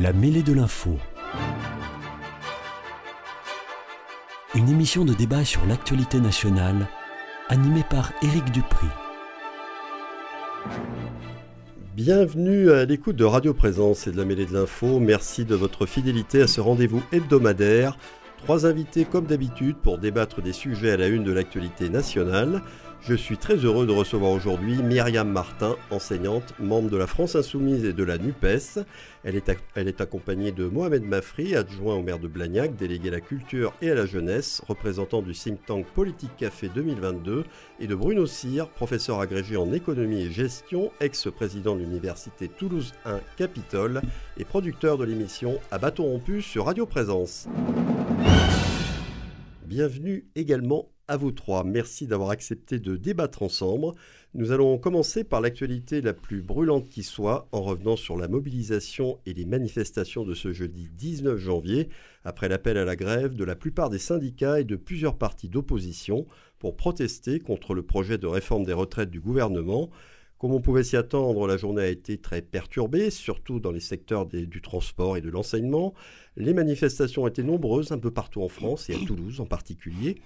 La mêlée de l'info. Une émission de débat sur l'actualité nationale, animée par Éric Dupri. Bienvenue à l'écoute de Radio Présence et de la mêlée de l'info. Merci de votre fidélité à ce rendez-vous hebdomadaire. Trois invités comme d'habitude pour débattre des sujets à la une de l'actualité nationale. Je suis très heureux de recevoir aujourd'hui Myriam Martin, enseignante, membre de la France Insoumise et de la NUPES. Elle est, elle est accompagnée de Mohamed Mafri, adjoint au maire de Blagnac, délégué à la culture et à la jeunesse, représentant du think tank Politique Café 2022, et de Bruno Cyr, professeur agrégé en économie et gestion, ex-président de l'université Toulouse 1 Capitole et producteur de l'émission À bâton rompu sur Radio Présence. Bienvenue également à vous trois. Merci d'avoir accepté de débattre ensemble. Nous allons commencer par l'actualité la plus brûlante qui soit, en revenant sur la mobilisation et les manifestations de ce jeudi 19 janvier, après l'appel à la grève de la plupart des syndicats et de plusieurs partis d'opposition pour protester contre le projet de réforme des retraites du gouvernement. Comme on pouvait s'y attendre, la journée a été très perturbée, surtout dans les secteurs du transport et de l'enseignement. Les manifestations étaient nombreuses un peu partout en France et à Toulouse en particulier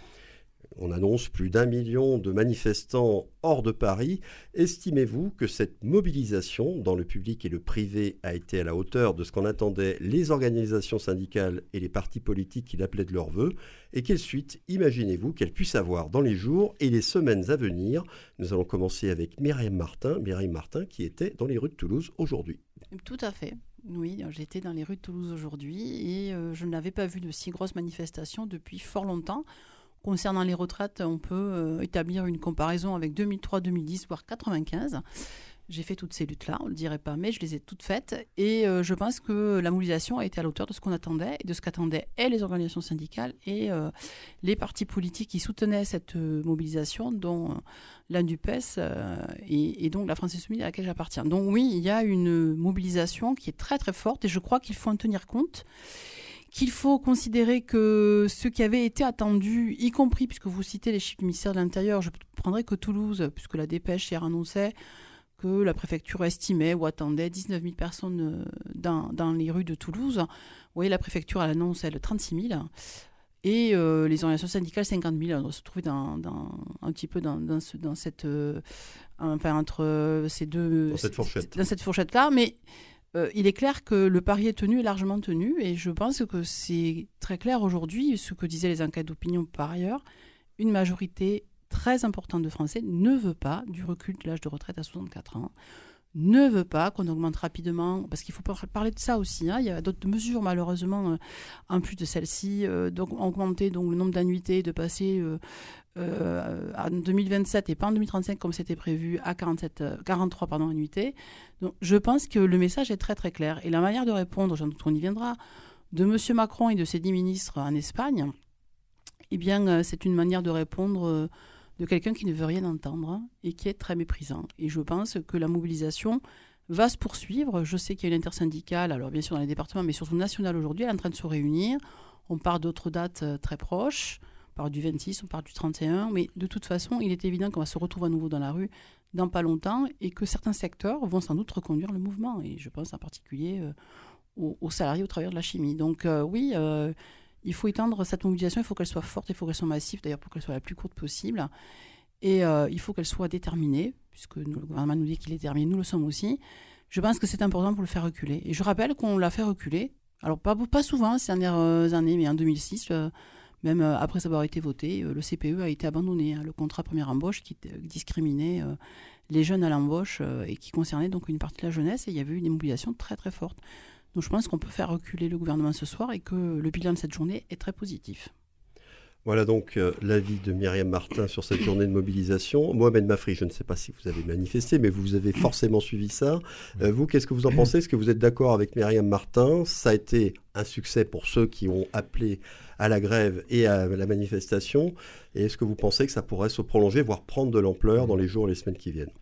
on annonce plus d'un million de manifestants hors de Paris. Estimez-vous que cette mobilisation dans le public et le privé a été à la hauteur de ce qu'en attendaient les organisations syndicales et les partis politiques qui l'appelaient de leur vœu Et quelle suite imaginez-vous qu'elle puisse avoir dans les jours et les semaines à venir? Nous allons commencer avec Myriam Martin, Myriam Martin qui était dans les rues de Toulouse aujourd'hui. Tout à fait. Oui, j'étais dans les rues de Toulouse aujourd'hui et euh, je n'avais pas vu de si grosses manifestations depuis fort longtemps. Concernant les retraites, on peut euh, établir une comparaison avec 2003, 2010, voire 95. J'ai fait toutes ces luttes-là, on ne le dirait pas, mais je les ai toutes faites. Et euh, je pense que la mobilisation a été à l'auteur de ce qu'on attendait et de ce qu'attendaient les organisations syndicales et euh, les partis politiques qui soutenaient cette mobilisation, dont la NUPES et, et, donc la France Insoumise à laquelle j'appartiens. Donc oui, il y a une mobilisation qui est très très forte et je crois qu'il faut en tenir compte qu'il faut considérer que ce qui avait été attendu, y compris puisque vous citez les chiffres du ministère de l'Intérieur, je prendrais que Toulouse, puisque la dépêche hier annonçait que la préfecture estimait ou attendait 19 000 personnes euh, dans, dans les rues de Toulouse. Vous voyez, la préfecture, elle annonce, elle, 36 000. Et euh, les organisations syndicales, 50 000. On se trouve dans, dans, un petit peu dans, dans, ce, dans cette... Euh, enfin, entre ces deux... Dans cette fourchette. Dans cette fourchette-là. Mais euh, il est clair que le pari est tenu, est largement tenu, et je pense que c'est très clair aujourd'hui, ce que disaient les enquêtes d'opinion par ailleurs, une majorité très importante de Français ne veut pas du recul de l'âge de retraite à 64 ans ne veut pas qu'on augmente rapidement, parce qu'il faut parler de ça aussi. Hein. il y a d'autres mesures malheureusement euh, en plus de celle-ci, euh, donc augmenter donc le nombre d'annuités, de passer en 2027 et pas en 2035 comme c'était prévu à 47, 43 pardon, annuités. Donc je pense que le message est très très clair et la manière de répondre, j'en doute qu'on y viendra, de M. Macron et de ses dix ministres en Espagne, eh bien c'est une manière de répondre de quelqu'un qui ne veut rien entendre et qui est très méprisant. Et je pense que la mobilisation va se poursuivre. Je sais qu'il y a une intersyndicale, alors bien sûr dans les départements, mais surtout nationale aujourd'hui, elle est en train de se réunir. On part d'autres dates euh, très proches. On part du 26, on part du 31, mais de toute façon, il est évident qu'on va se retrouver à nouveau dans la rue dans pas longtemps et que certains secteurs vont sans doute reconduire le mouvement. Et je pense en particulier euh, aux, salariés, au travailleurs de la chimie. Donc euh, oui, il faut étendre cette mobilisation, il faut qu'elle soit forte, il faut qu'elle soit massive, d'ailleurs pour qu'elle soit la plus courte possible. Et euh, il faut qu'elle soit déterminée, puisque le gouvernement nous dit qu'il est déterminé, nous le sommes aussi. Je pense que c'est important pour le faire reculer. Et je rappelle qu'on l'a fait reculer, alors pas, pas souvent ces dernières euh, années, mais en 2006, euh, même après avoir été voté, le CPE a été abandonné, hein, le contrat première embauche qui discriminait les jeunes à l'embauche et qui concernait donc une partie de la jeunesse, et il y avait eu une mobilisation très très forte. Donc je pense qu'on peut faire reculer le gouvernement ce soir et que le bilan de cette journée est très positif. Voilà donc euh, l'avis de Myriam Martin sur cette journée de mobilisation. Mohamed Mafri, je ne sais pas si vous avez manifesté, mais vous avez forcément suivi ça. Euh, vous, qu'est-ce que vous en pensez? Est-ce que vous êtes d'accord avec Myriam Martin? Ça a été un succès pour ceux qui ont appelé à la grève et à la manifestation. Et est-ce que vous pensez que ça pourrait se prolonger, voire prendre de l'ampleur dans les jours et les semaines qui viennent?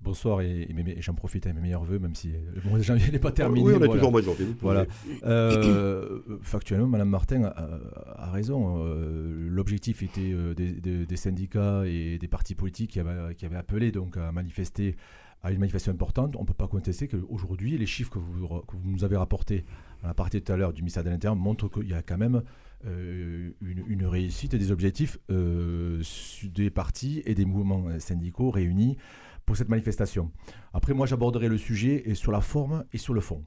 Bonsoir et, j'en profite à mes meilleurs voeux, même si le mois de janvier n'est pas terminé. Oui, on est toujours mois de janvier. Voilà. Euh, factuellement, Madame Martin a, raison. Euh, l'objectif était euh, des, syndicats et des partis politiques qui avaient, qui avaient appelé donc à manifester à une manifestation importante. On ne peut pas contester qu'aujourd'hui, les chiffres que vous, que vous, nous avez rapportés à la partie tout à l'heure du ministère de l'Intérieur montrent qu'il y a quand même une, une, réussite et des objectifs des partis et des mouvements syndicaux réunis pour cette manifestation. Après, moi, j'aborderai le sujet et sur la forme et sur le fond.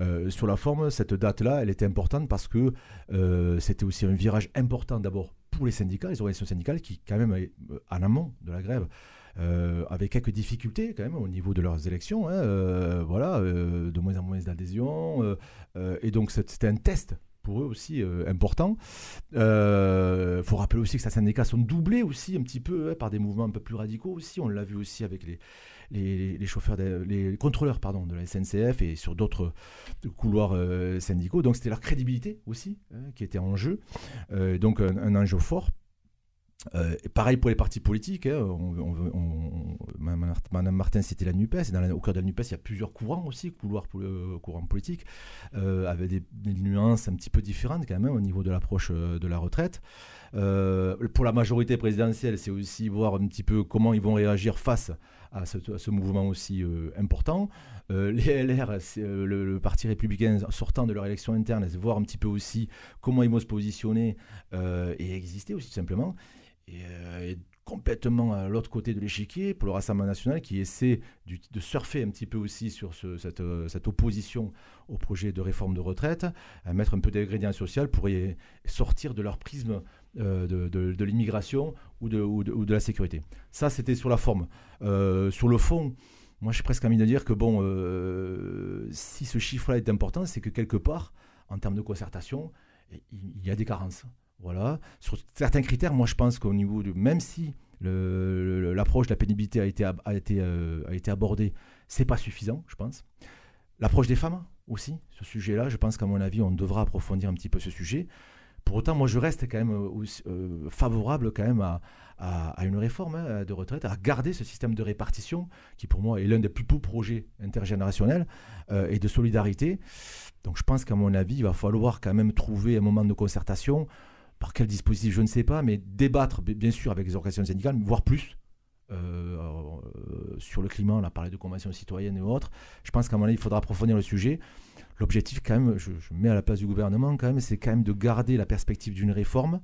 Euh, sur la forme, cette date-là, elle était importante parce que euh, c'était aussi un virage important d'abord pour les syndicats, les organisations syndicales qui, quand même, euh, en amont de la grève, avaient quelques difficultés quand même au niveau de leurs élections. Hein, voilà, de moins en moins d'adhésion. et donc, c'était un test pour eux aussi euh, important. Il euh, faut rappeler aussi que ces syndicats sont doublés aussi un petit peu hein, par des mouvements un peu plus radicaux aussi. On l'a vu aussi avec les, les, chauffeurs, les contrôleurs pardon, de la SNCF et sur d'autres couloirs euh, syndicaux. Donc c'était leur crédibilité aussi hein, qui était en jeu. donc un, enjeu fort euh, pareil pour les partis politiques. Hein, Madame Martin, c'était la NUPES. dans au cœur de la NUPES, il y a plusieurs courants aussi, couloirs pour le courant politique, euh, avec des, nuances un petit peu différentes quand même au niveau de l'approche euh, de la retraite. pour la majorité présidentielle, c'est aussi voir un petit peu comment ils vont réagir face à ce, mouvement aussi important. les LR, le, le, Parti républicain sortant de leur élection interne, voir un petit peu aussi comment ils vont se positionner et exister aussi tout simplement. Euh, et, complètement à l'autre côté de l'échiquier pour le Rassemblement national qui essaie de surfer un petit peu aussi sur euh, cette, opposition au projet de réforme de retraite, à mettre un peu d'ingrédients social pour y sortir de leur prisme euh, de, l'immigration ou de, ou, ou de, la sécurité. Ça, c'était sur la forme. sur le fond, moi, j'ai presque envie de dire que, bon, si ce chiffre-là est important, c'est que quelque part, en termes de concertation, il y a des carences. Voilà. Sur certains critères, moi je pense qu'au niveau de. Même si l'approche de la pénibilité a été, a été, euh, a été abordée, c'est pas suffisant, je pense. L'approche des femmes aussi, ce sujet-là, je pense qu'à mon avis, on devra approfondir un petit peu ce sujet. Pour autant, moi, je reste quand même euh, euh, favorable quand même à, à, une réforme hein, de retraite, à garder ce système de répartition qui, pour moi, est l'un des plus beaux projets intergénérationnels et de solidarité. Donc, je pense qu'à mon avis, il va falloir quand même trouver un moment de concertation par quel dispositif, je ne sais pas, mais débattre, bien sûr, avec les organisations syndicales, voire plus, euh, euh, sur le climat, on a parlé de conventions citoyennes et autres. Je pense qu'à un moment donné, il faudra approfondir le sujet. L'objectif, quand même, je, mets à la place du gouvernement, quand c'est quand même de garder la perspective d'une réforme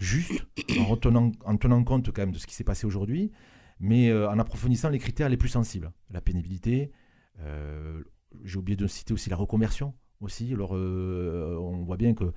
juste, en, tenant compte quand même de ce qui s'est passé aujourd'hui, mais euh, en approfondissant les critères les plus sensibles. La pénibilité, j'ai oublié de citer aussi la reconversion, aussi. On voit bien que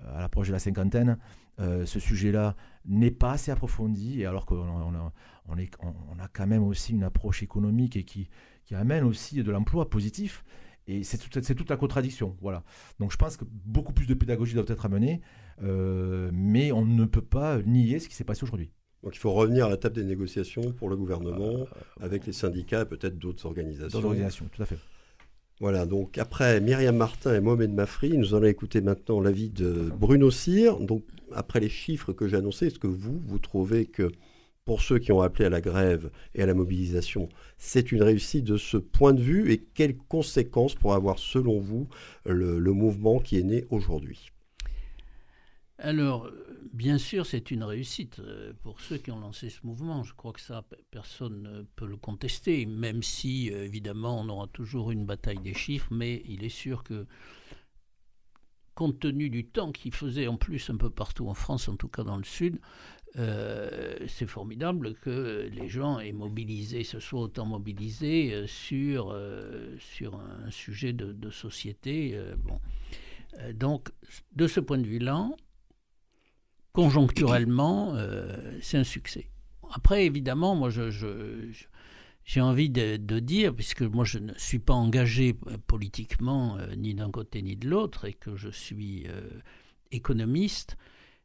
à l'approche de la cinquantaine, euh, ce sujet-là n'est pas assez approfondi, et alors qu'on on a, on, est, on a quand même aussi une approche économique et qui, qui amène aussi de l'emploi positif. Et c'est toute, toute, la contradiction. Voilà. Donc je pense que beaucoup plus de pédagogie doit être amenée, euh, mais on ne peut pas nier ce qui s'est passé aujourd'hui. Donc il faut revenir à la table des négociations pour le gouvernement, euh, avec les syndicats et peut-être d'autres organisations. D'autres organisations, tout à fait. Voilà, donc après Myriam Martin et Mohamed Mafri, nous allons écouter maintenant l'avis de Bruno Cyr. Donc après les chiffres que j'ai annoncés, est-ce que vous, vous trouvez que pour ceux qui ont appelé à la grève et à la mobilisation, c'est une réussite de ce point de vue? Et quelles conséquences pourrait avoir selon vous le, le mouvement qui est né aujourd'hui? Alors, bien sûr, c'est une réussite euh, pour ceux qui ont lancé ce mouvement. Je crois que ça, personne ne peut le contester, même si, euh, évidemment, on aura toujours une bataille des chiffres, mais il est sûr que, compte tenu du temps qu'il faisait en plus un peu partout en France, en tout cas dans le Sud, euh, c'est formidable que les gens aient mobilisé, se soient autant mobilisés sur, sur un sujet de, société. donc, de ce point de vue-là, conjoncturellement, euh, c'est un succès. Après, évidemment, moi, je, j'ai envie de, dire, puisque moi, je ne suis pas engagé euh, politiquement euh, ni d'un côté ni de l'autre, et que je suis économiste,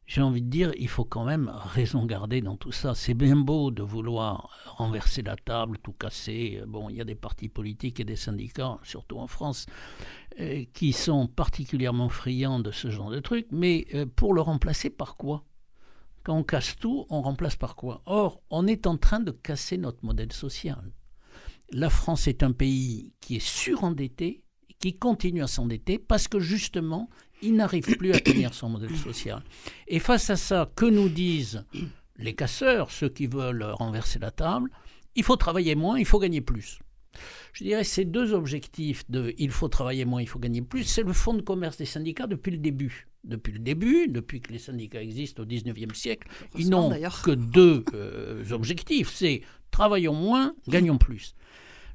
j'ai envie de dire, il faut quand même raison garder dans tout ça. C'est bien beau de vouloir renverser la table, tout casser. Bon, il y a des partis politiques et des syndicats, surtout en France, euh, qui sont particulièrement friands de ce genre de trucs, mais euh, pour le remplacer par quoi? Quand on casse tout, on remplace par quoi? Or, on est en train de casser notre modèle social. la France est un pays qui est surendetté, qui continue à s'endetter parce que justement, il n'arrive plus à tenir son modèle social. Et face à ça, que nous disent les casseurs, ceux qui veulent renverser la table Il faut travailler moins, il faut gagner plus. Je dirais ces deux objectifs de il faut travailler moins, il faut gagner plus, c'est le fonds de commerce des syndicats depuis le début. Depuis le début, depuis que les syndicats existent au 19e siècle, ils n'ont que deux euh, objectifs, c'est travaillons moins, gagnons plus.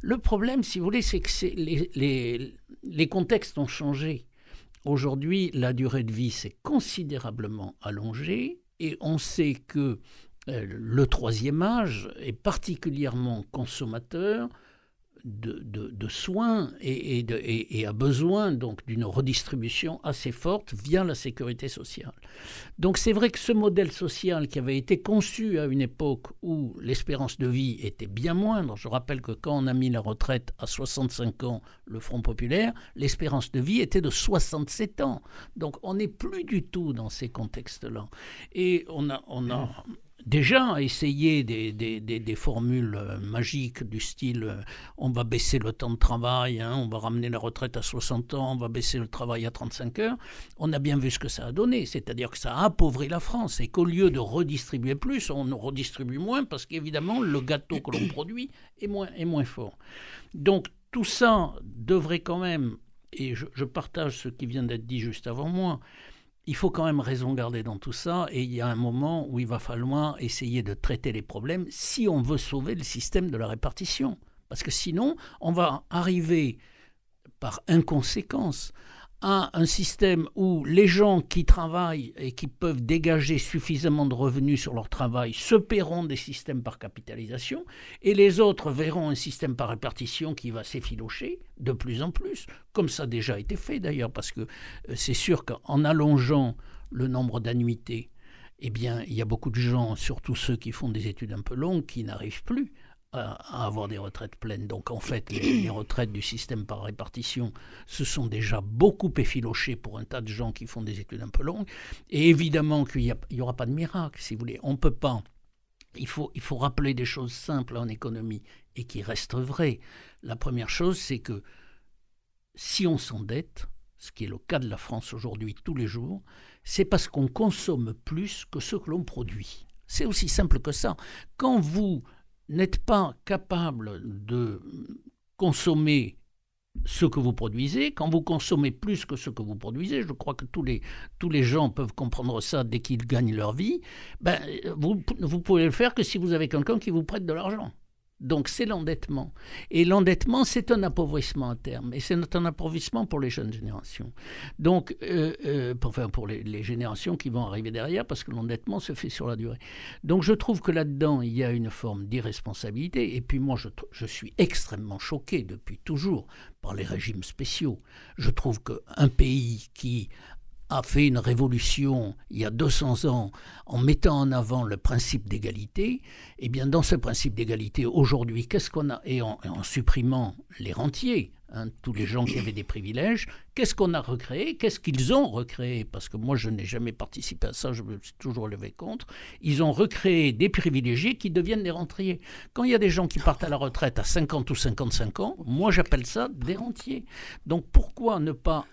Le problème, si vous voulez, c'est que les, les, les contextes ont changé. Aujourd'hui, la durée de vie s'est considérablement allongée et on sait que euh, le troisième âge est particulièrement consommateur de, soins et, a besoin donc d'une redistribution assez forte via la sécurité sociale. Donc c'est vrai que ce modèle social qui avait été conçu à une époque où l'espérance de vie était bien moindre, je rappelle que quand on a mis la retraite à 65 ans, le Front populaire, l'espérance de vie était de 67 ans. Donc on n'est plus du tout dans ces contextes-là. Et on a, on a déjà essayé des, formules euh, magiques du style euh, on va baisser le temps de travail, hein, on va ramener la retraite à 60 ans, on va baisser le travail à 35 heures. On a bien vu ce que ça a donné, c'est-à-dire que ça a appauvri la France et qu'au lieu de redistribuer plus, on redistribue moins parce qu'évidemment le gâteau que l'on produit est moins, fort. Donc tout ça devrait quand même, et je partage ce qui vient d'être dit juste avant moi, il faut quand même raison garder dans tout ça et il y a un moment où il va falloir essayer de traiter les problèmes si on veut sauver le système de la répartition. Parce que sinon, on va arriver par inconséquence à un système où les gens qui travaillent et qui peuvent dégager suffisamment de revenus sur leur travail se paieront des systèmes par capitalisation et les autres verront un système par répartition qui va s'effilocher de plus en plus, comme ça a déjà été fait d'ailleurs, parce que euh, c'est sûr qu'en allongeant le nombre d'annuités, eh bien, il y a beaucoup de gens, surtout ceux qui font des études un peu longues, qui n'arrivent plus à, avoir des retraites pleines. Donc en fait, les, retraites du système par répartition se sont déjà beaucoup effilochées pour un tas de gens qui font des études un peu longues. Et évidemment qu'il n'y aura pas de miracle, si vous voulez. On ne peut pas. Il faut, il faut rappeler des choses simples en économie et qui restent vraies. La première chose, c'est que si on s'endette, ce qui est le cas de la France aujourd'hui tous les jours, c'est parce qu'on consomme plus que ce que l'on produit. C'est aussi simple que ça. Quand vous n'êtes pas capable de consommer ce que vous produisez, quand vous consommez plus que ce que vous produisez, je crois que tous les, gens peuvent comprendre ça dès qu'ils gagnent leur vie, ben, vous, vous pouvez le faire que si vous avez quelqu'un qui vous prête de l'argent. Donc c'est l'endettement. Et l'endettement, c'est un appauvrissement à terme. Et c'est un appauvrissement pour les jeunes générations. Donc, euh, euh, pour, enfin, pour les, générations qui vont arriver derrière, parce que l'endettement se fait sur la durée. Donc je trouve que là-dedans, il y a une forme d'irresponsabilité. Et puis moi, je, je suis extrêmement choqué depuis toujours par les régimes spéciaux. Je trouve qu'un pays qui a fait une révolution il y a 200 ans en mettant en avant le principe d'égalité, et eh bien dans ce principe d'égalité, aujourd'hui, qu'est-ce qu'on a? Et en, supprimant les rentiers, hein, tous les gens qui avaient des privilèges, qu'est-ce qu'on a recréé? Qu'est-ce qu'ils ont recréé? Parce que moi, je n'ai jamais participé à ça, je me suis toujours levé contre. Ils ont recréé des privilégiés qui deviennent des rentiers. Quand il y a des gens qui partent à la retraite à 50 ou 55 ans, moi, j'appelle ça des rentiers. Donc pourquoi ne pas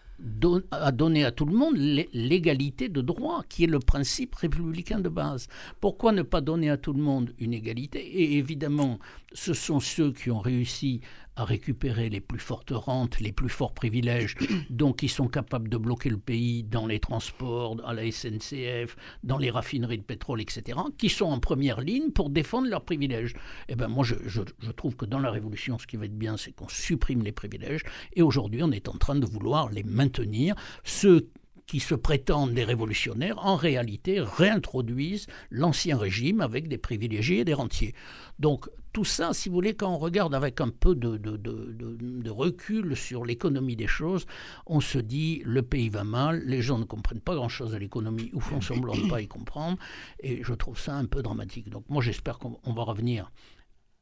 à donner à tout le monde l'égalité de droit, qui est le principe républicain de base. Pourquoi ne pas donner à tout le monde une égalité? Et évidemment, ce sont ceux qui ont réussi à récupérer les plus fortes rentes, les plus forts privilèges, donc qui sont capables de bloquer le pays dans les transports, à la SNCF, dans les raffineries de pétrole, etc., qui sont en première ligne pour défendre leurs privilèges. Eh bien, moi, je, je trouve que dans la Révolution, ce qui va être bien, c'est qu'on supprime les privilèges, et aujourd'hui, on est en train de vouloir les maintenir. Ceux qui se prétendent des révolutionnaires, en réalité réintroduisent l'ancien régime avec des privilégiés et des rentiers. Donc tout ça, si vous voulez, quand on regarde avec un peu de, de, recul sur l'économie des choses, on se dit le pays va mal, les gens ne comprennent pas grand-chose à l'économie ou font semblant de ne pas y comprendre, et je trouve ça un peu dramatique. Donc moi j'espère qu'on va revenir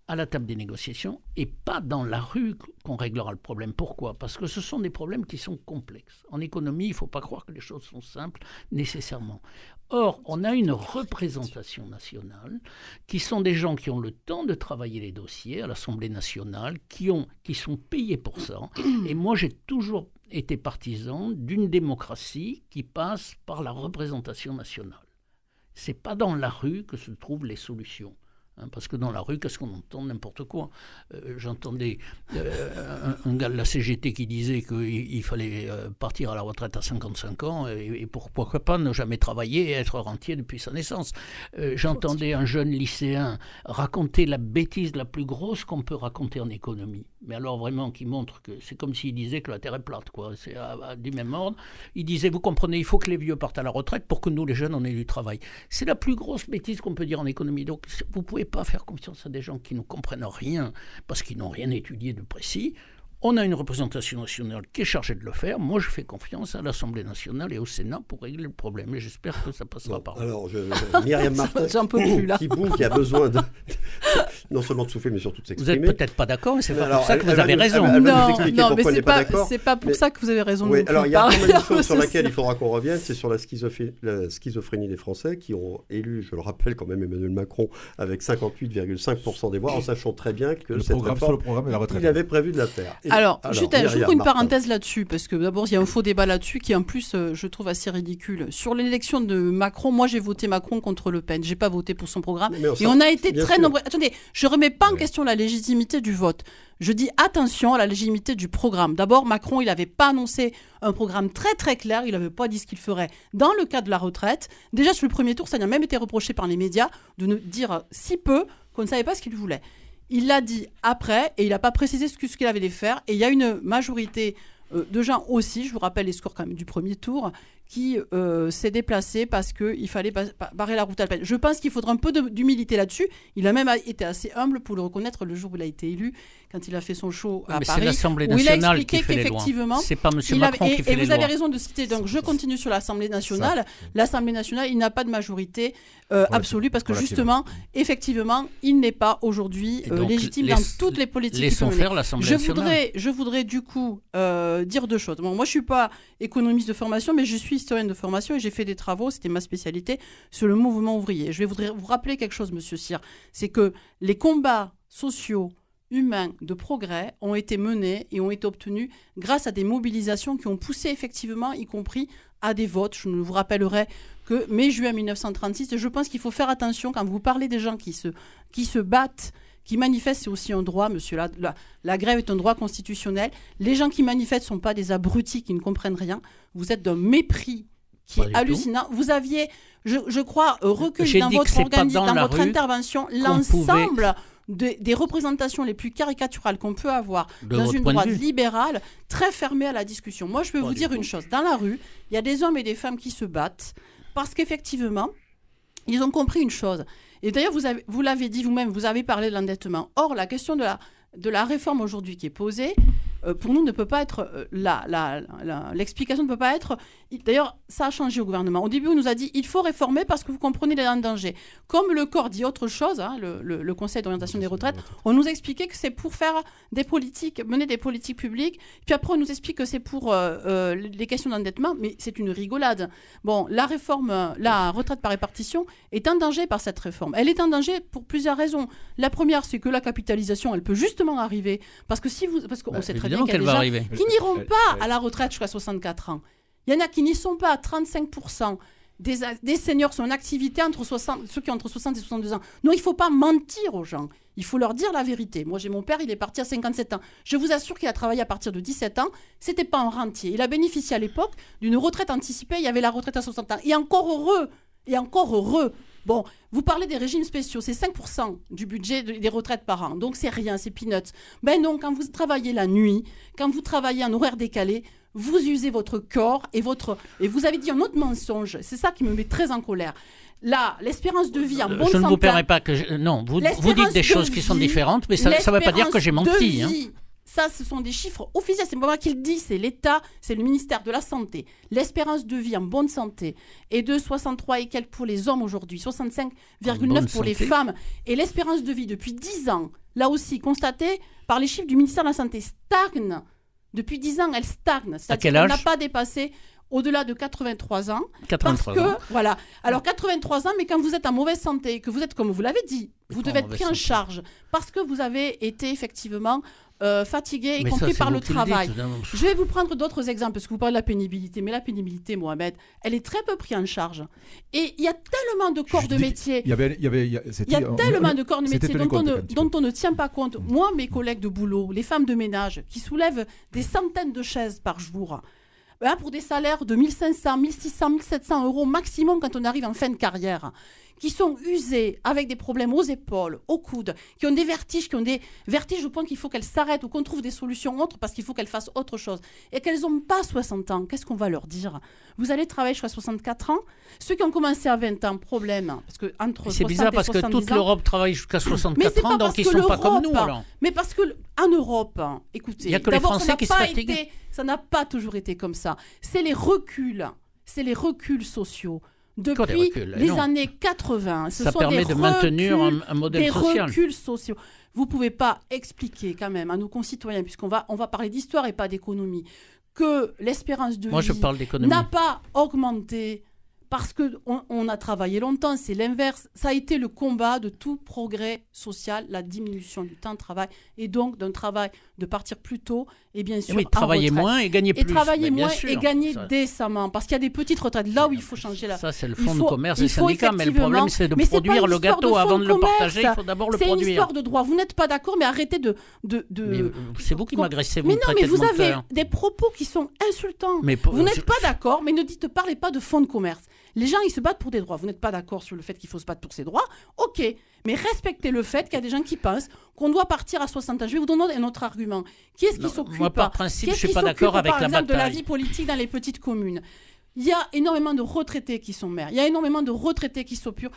à la table des négociations et pas dans la rue qu'on réglera le problème. Pourquoi? Parce que ce sont des problèmes qui sont complexes. En économie, il ne faut pas croire que les choses sont simples nécessairement. Or, on a une représentation nationale qui sont des gens qui ont le temps de travailler les dossiers à l'Assemblée nationale, qui, ont, qui sont payés pour ça. Et moi, j'ai toujours été partisan d'une démocratie qui passe par la représentation nationale. C'est pas dans la rue que se trouvent les solutions. Hein, parce que dans la rue, qu'est-ce qu'on entend N'importe quoi. Euh, j'entendais euh, un, gars de la CGT qui disait qu'il fallait euh, partir à la retraite à 55 ans et, pourquoi pas ne jamais travailler et être rentier depuis sa naissance. J'entendais un jeune lycéen raconter la bêtise la plus grosse qu'on peut raconter en économie. Mais alors vraiment qui montre que c'est comme s'il disait que la Terre est plate. quoi. C'est du même ordre. Il disait, vous comprenez, il faut que les vieux partent à la retraite pour que nous, les jeunes, on ait du travail. C'est la plus grosse bêtise qu'on peut dire en économie. Donc vous pouvez pas faire confiance à des gens qui ne comprennent rien parce qu'ils n'ont rien étudié de précis. On a une représentation nationale qui est chargée de le faire. Moi, je fais confiance à l'Assemblée nationale et au Sénat pour régler le problème. Et j'espère que ça passera par là. Alors, je, Myriam Martin, plus, Qui, boum, qui a besoin de, non seulement de souffler, mais surtout de s'exprimer. Vous n'êtes peut-être pas d'accord, mais c'est pas pour ça que vous avez raison. non, non mais c'est pas, pas, pas pour ça que vous avez raison. Oui, alors il y a une chose sur laquelle il faudra qu'on revienne, c'est sur la schizophrénie, la schizophrénie des Français qui ont élu, je le rappelle quand même, Emmanuel Macron avec 58,5% des voix, en sachant très bien que le cette programme réforme, le programme de la retraite. il avait prévu de la faire. Alors, juste j'ouvre une parenthèse là-dessus, parce que d'abord, il y a un faux débat là-dessus qui, en plus, euh, je trouve assez ridicule. Sur l'élection de Macron, moi, j'ai voté Macron contre Le Pen. J'ai pas voté pour son programme. et on a été très nombreux. Attendez, je remets pas en question la légitimité du vote. Je dis attention à la légitimité du programme. D'abord, Macron, il n'avait pas annoncé un programme très très clair. Il n'avait pas dit ce qu'il ferait dans le cas de la retraite. Déjà, sur le premier tour, ça n'a même été reproché par les médias de nous dire si peu qu'on ne savait pas ce qu'il voulait. Il l'a dit après et il n'a pas précisé ce qu'il avait de faire. Et il y a une majorité euh, de gens aussi, je vous rappelle les scores quand même du premier tour, qui euh, s'est déplacé parce qu'il fallait barrer la route à peine. Je pense qu'il faudra un peu d'humilité là-dessus. Il a même été assez humble pour le reconnaître le jour où il a été élu, quand il a fait son show à Paris. C'est l'Assemblée nationale où il a expliqué qu'effectivement, c'est pas. Macron et, qui fait et vous avez raison de citer. Donc je continue sur l'Assemblée nationale. L'Assemblée nationale, il n'a pas de majorité euh, absolue parce que justement, effectivement, il n'est pas aujourd'hui euh, légitime dans toutes les politiques. Laissons faire l'Assemblée nationale. Je voudrais, je voudrais du coup dire deux choses. Bon, moi, je suis pas économiste de formation, mais je suis historienne de formation et j'ai fait des travaux, c'était ma spécialité, sur le mouvement ouvrier. Je vais vous rappeler quelque chose, monsieur Cyr, c'est que les combats sociaux, humains de progrès ont été menés et ont été obtenus grâce à des mobilisations qui ont poussé effectivement, y compris à des votes. Je vous rappellerai que mai-juin 1936, et je pense qu'il faut faire attention quand vous parlez des gens qui se, qui se battent qui manifestent, c'est aussi un droit, monsieur. La, la, grève est un droit constitutionnel. Les gens qui manifestent ne sont pas des abrutis qui ne comprennent rien. Vous êtes d'un mépris qui est hallucinant. Vous aviez, je, crois, recueilli dans votre, dans, votre intervention l'ensemble des représentations les plus caricaturales qu'on peut avoir dans une droite libérale, très fermée à la discussion. Moi, je vais vous dire une chose. Dans la rue, il y a des hommes et des femmes qui se battent parce qu'effectivement, ils ont compris une chose. Et d'ailleurs, vous, vous l'avez dit vous-même, vous avez parlé de l'endettement. Or, la question de la, de la réforme aujourd'hui qui est posée, euh, pour nous, ne peut pas être euh, l'explication ne peut pas être. D'ailleurs, ça a changé au gouvernement. Au début, on nous a dit il faut réformer parce que vous comprenez les dangers. Comme le corps dit autre chose, hein, le, Conseil d'orientation des retraites, on nous expliquait que c'est pour faire des politiques, mener des politiques publiques. Puis après, on nous explique que c'est pour euh, les questions d'endettement, mais c'est une rigolade. Bon, la réforme, la retraite par répartition est en danger par cette réforme. Elle est en danger pour plusieurs raisons. La première, c'est que la capitalisation, elle peut justement arriver parce que si vous, parce qu'on bah, sait très qu'elle va arriver. qui n'iront pas à la retraite jusqu'à 64 ans. Il y en a qui n'y sont pas. 35% des, des seniors sont en activité entre 60, ceux qui ont entre 60 et 62 ans. Non, il ne faut pas mentir aux gens. Il faut leur dire la vérité. Moi, j'ai mon père, il est parti à 57 ans. Je vous assure qu'il a travaillé à partir de 17 ans. C'était pas un rentier. Il a bénéficié à l'époque d'une retraite anticipée. Il y avait la retraite à 60 ans. Et encore heureux. Et encore heureux. Bon, vous parlez des régimes spéciaux, c'est 5% du budget des retraites par an, donc c'est rien, c'est peanuts. Ben non, quand vous travaillez la nuit, quand vous travaillez en horaire décalé, vous usez votre corps et votre... Et vous avez dit un autre mensonge, c'est ça qui me met très en colère. Là, l'espérance de vie en bonne Je ne vous permets pas que... Non, vous, vous dites des choses qui sont différentes, mais ça ne veut pas dire que j'ai menti. Hein. Ça, ce sont des chiffres officiels. C'est pas moi qui le dis, c'est l'État, c'est le ministère de la Santé. L'espérance de vie en bonne santé est de 63 et quelques pour les hommes aujourd'hui, 65,9 pour les femmes. Et l'espérance de vie depuis 10 ans, là aussi, constatée par les chiffres du ministère de la Santé, stagne. Depuis 10 ans, elle stagne. À quel C'est-à-dire n'a pas dépassé au-delà de 83 ans. 83 Parce que, ans. voilà. Alors, 83 ans, mais quand vous êtes en mauvaise santé, que vous êtes, comme vous l'avez dit, vous devez être pris en charge parce que vous avez été effectivement euh, fatigué, y Mais compris par le travail. dites, Je vais vous prendre d'autres exemples, parce que vous parlez de la pénibilité. Mais la pénibilité, Mohamed, elle est très peu prise en charge. Et il y a tellement de corps Je de dis- métier. Il y avait, il y avait, il y a, tellement on- de corps de métier dont on, ne, dont on ne tient pas compte. Moi, mes collègues de boulot, les femmes de ménage, qui soulèvent des centaines de chaises par jour, ben, pour des salaires de 1500, 1600, 1700 euros maximum quand on arrive en fin de carrière, qui sont usées avec des problèmes aux épaules, aux coudes, qui ont des vertiges, qui ont des vertiges au point qu'il faut qu'elles s'arrêtent ou qu'on trouve des solutions autres parce qu'il faut qu'elles fassent autre chose, et qu'elles n'ont pas 60 ans, qu'est-ce qu'on va leur dire? Vous allez travailler jusqu'à 64 ans? Ceux qui ont commencé à 20 ans, problème, parce que entre C'est 60 bizarre parce que 70 toute l'Europe travaille jusqu'à Mais 64 c'est ans, pas donc parce ils que sont pas comme nous alors. Mais parce que en Europe, écoutez, Il y a que les d'abord, ça Français n'a qui se pas fatiguent. été- ça n'a pas toujours été comme ça. C'est les reculs, c'est les reculs sociaux. Depuis reculs les non. années 80, ce Ça sont permet des de maintenir un, un modèle des social. reculs sociaux. Vous pouvez pas expliquer quand même à nos concitoyens, puisqu'on va, on va parler d'histoire et pas d'économie, que l'espérance de Moi, vie n'a pas augmenté parce que on, a travaillé longtemps, c'est l'inverse. Ça a été le combat de tout progrès social, la diminution du temps de travail et donc d'un travail de partir plus tôt et bien sûr Oui, en travailler moins et gagner et plus. travailler Mais bien moins sûr, et gagner ça- décemment parce qu'il y a des petites retraites là où il faut changer la. Ça, c'est le fonds de commerce des syndicats, mais le problème, c'est de mais produire le de gâteau avant de de le partager. Il faut d'abord le C'est une produire. histoire de droit. Vous n'êtes pas d'accord, mais arrêtez de de. de- euh, c'est vous qui m'agressez, vous mais non, mais vous avez des propos qui sont insultants. Mais pour- Vous n'êtes pas d'accord, mais ne dites, parlez pas de fonds de commerce. Les gens, ils se battent pour des droits. Vous n'êtes pas d'accord sur le fait qu'il faut se battre pour ses droits? Ok, mais respectez le fait qu'il y a des gens qui pensent qu'on doit partir à 60 ans. Je vais vous donner un autre argument. Qui est-ce qui s'occupe moi, par principe, qui est-ce je suis qui pas d'accord avec par la exemple, de la vie politique dans les petites communes? Il y a énormément de retraités qui sont maires. Il y a énormément de retraités qui s'occupent,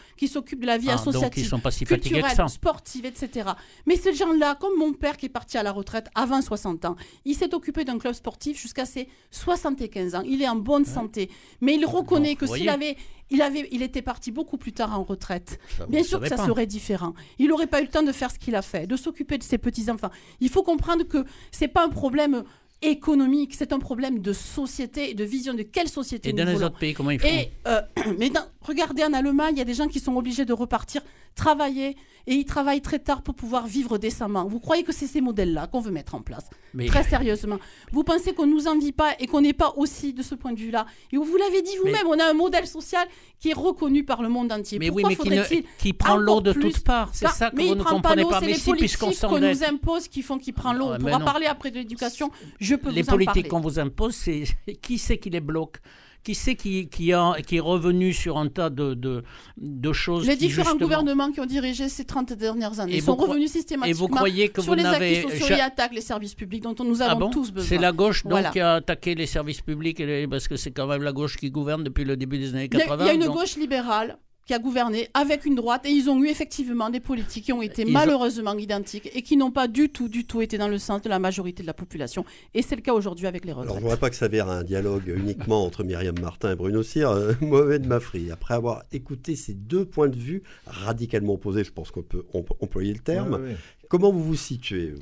de la vie Ah, associative ils sont pas si culturelle, sportive, etc. Mais ces gens-là, comme mon père qui est parti à la retraite avant 60 ans, il s'est occupé d'un club sportif jusqu'à ses 75 ans. Il est en bonne santé. Mais il reconnaît Bon, que s'il avait, il avait, il était parti beaucoup plus tard en retraite. Ça, Bien sûr que ça pas. serait différent. Il n'aurait pas eu le temps de faire ce qu'il a fait, de s'occuper de ses petits-enfants. Il faut comprendre que c'est pas un problème économique, c'est un problème de société et de vision de quelle société Et nous dans les autres pays, comment ils font Et euh, mais dans- regardez en Allemagne, il y a des gens qui sont obligés de repartir travailler et ils travaillent très tard pour pouvoir vivre décemment. Vous croyez que c'est ces modèles-là qu'on veut mettre en place Mais Très sérieusement. Vous pensez qu'on nous envie pas et qu'on n'est pas aussi de ce point de vue-là Et vous l'avez dit vous-même, on a un modèle social qui est reconnu par le monde entier. Mais oui, Pourquoi mais qui, ne- faudrait-il qui prend l'eau de toutes parts. C'est Bah, ça que mais vous ne comprenez pas. c'est Mais les si, puisqu'on politiques qu'on nous impose qui font qu'il prend l'eau. Ouais, On pourra parler après de l'éducation. Je peux Les vous politiques qu'on vous impose, c'est qui c'est qui les bloque? Qui c'est qui, qui, a, qui est revenu sur un tas de, de, de choses Les différents justement- gouvernements qui ont dirigé ces 30 dernières années Et sont revenus Et systématiquement vous croyez que sur vous les acquis sociaux ja- et attaquent les services publics dont nous Ah avons bon? tous besoin. C'est la gauche donc Voilà. qui a attaqué les services publics et les- parce que c'est quand même la gauche qui gouverne depuis le début des années Il y, a, 80. il y a une donc- gauche libérale qui a gouverné avec une droite et ils ont eu effectivement des politiques qui ont été Ils ont- malheureusement identiques et qui n'ont pas du tout, du tout été dans le sens de la majorité de la population. Et c'est le cas aujourd'hui avec les Alors, je retraites. ne voudrais pas que ça s'avère un dialogue uniquement entre Myriam Martin et Bruno Cyr. Euh, Mohamed Mafri, après avoir écouté ces deux points de vue radicalement opposés, je pense qu'on peut on peut employer le terme, Ouais, ouais. comment vous vous situez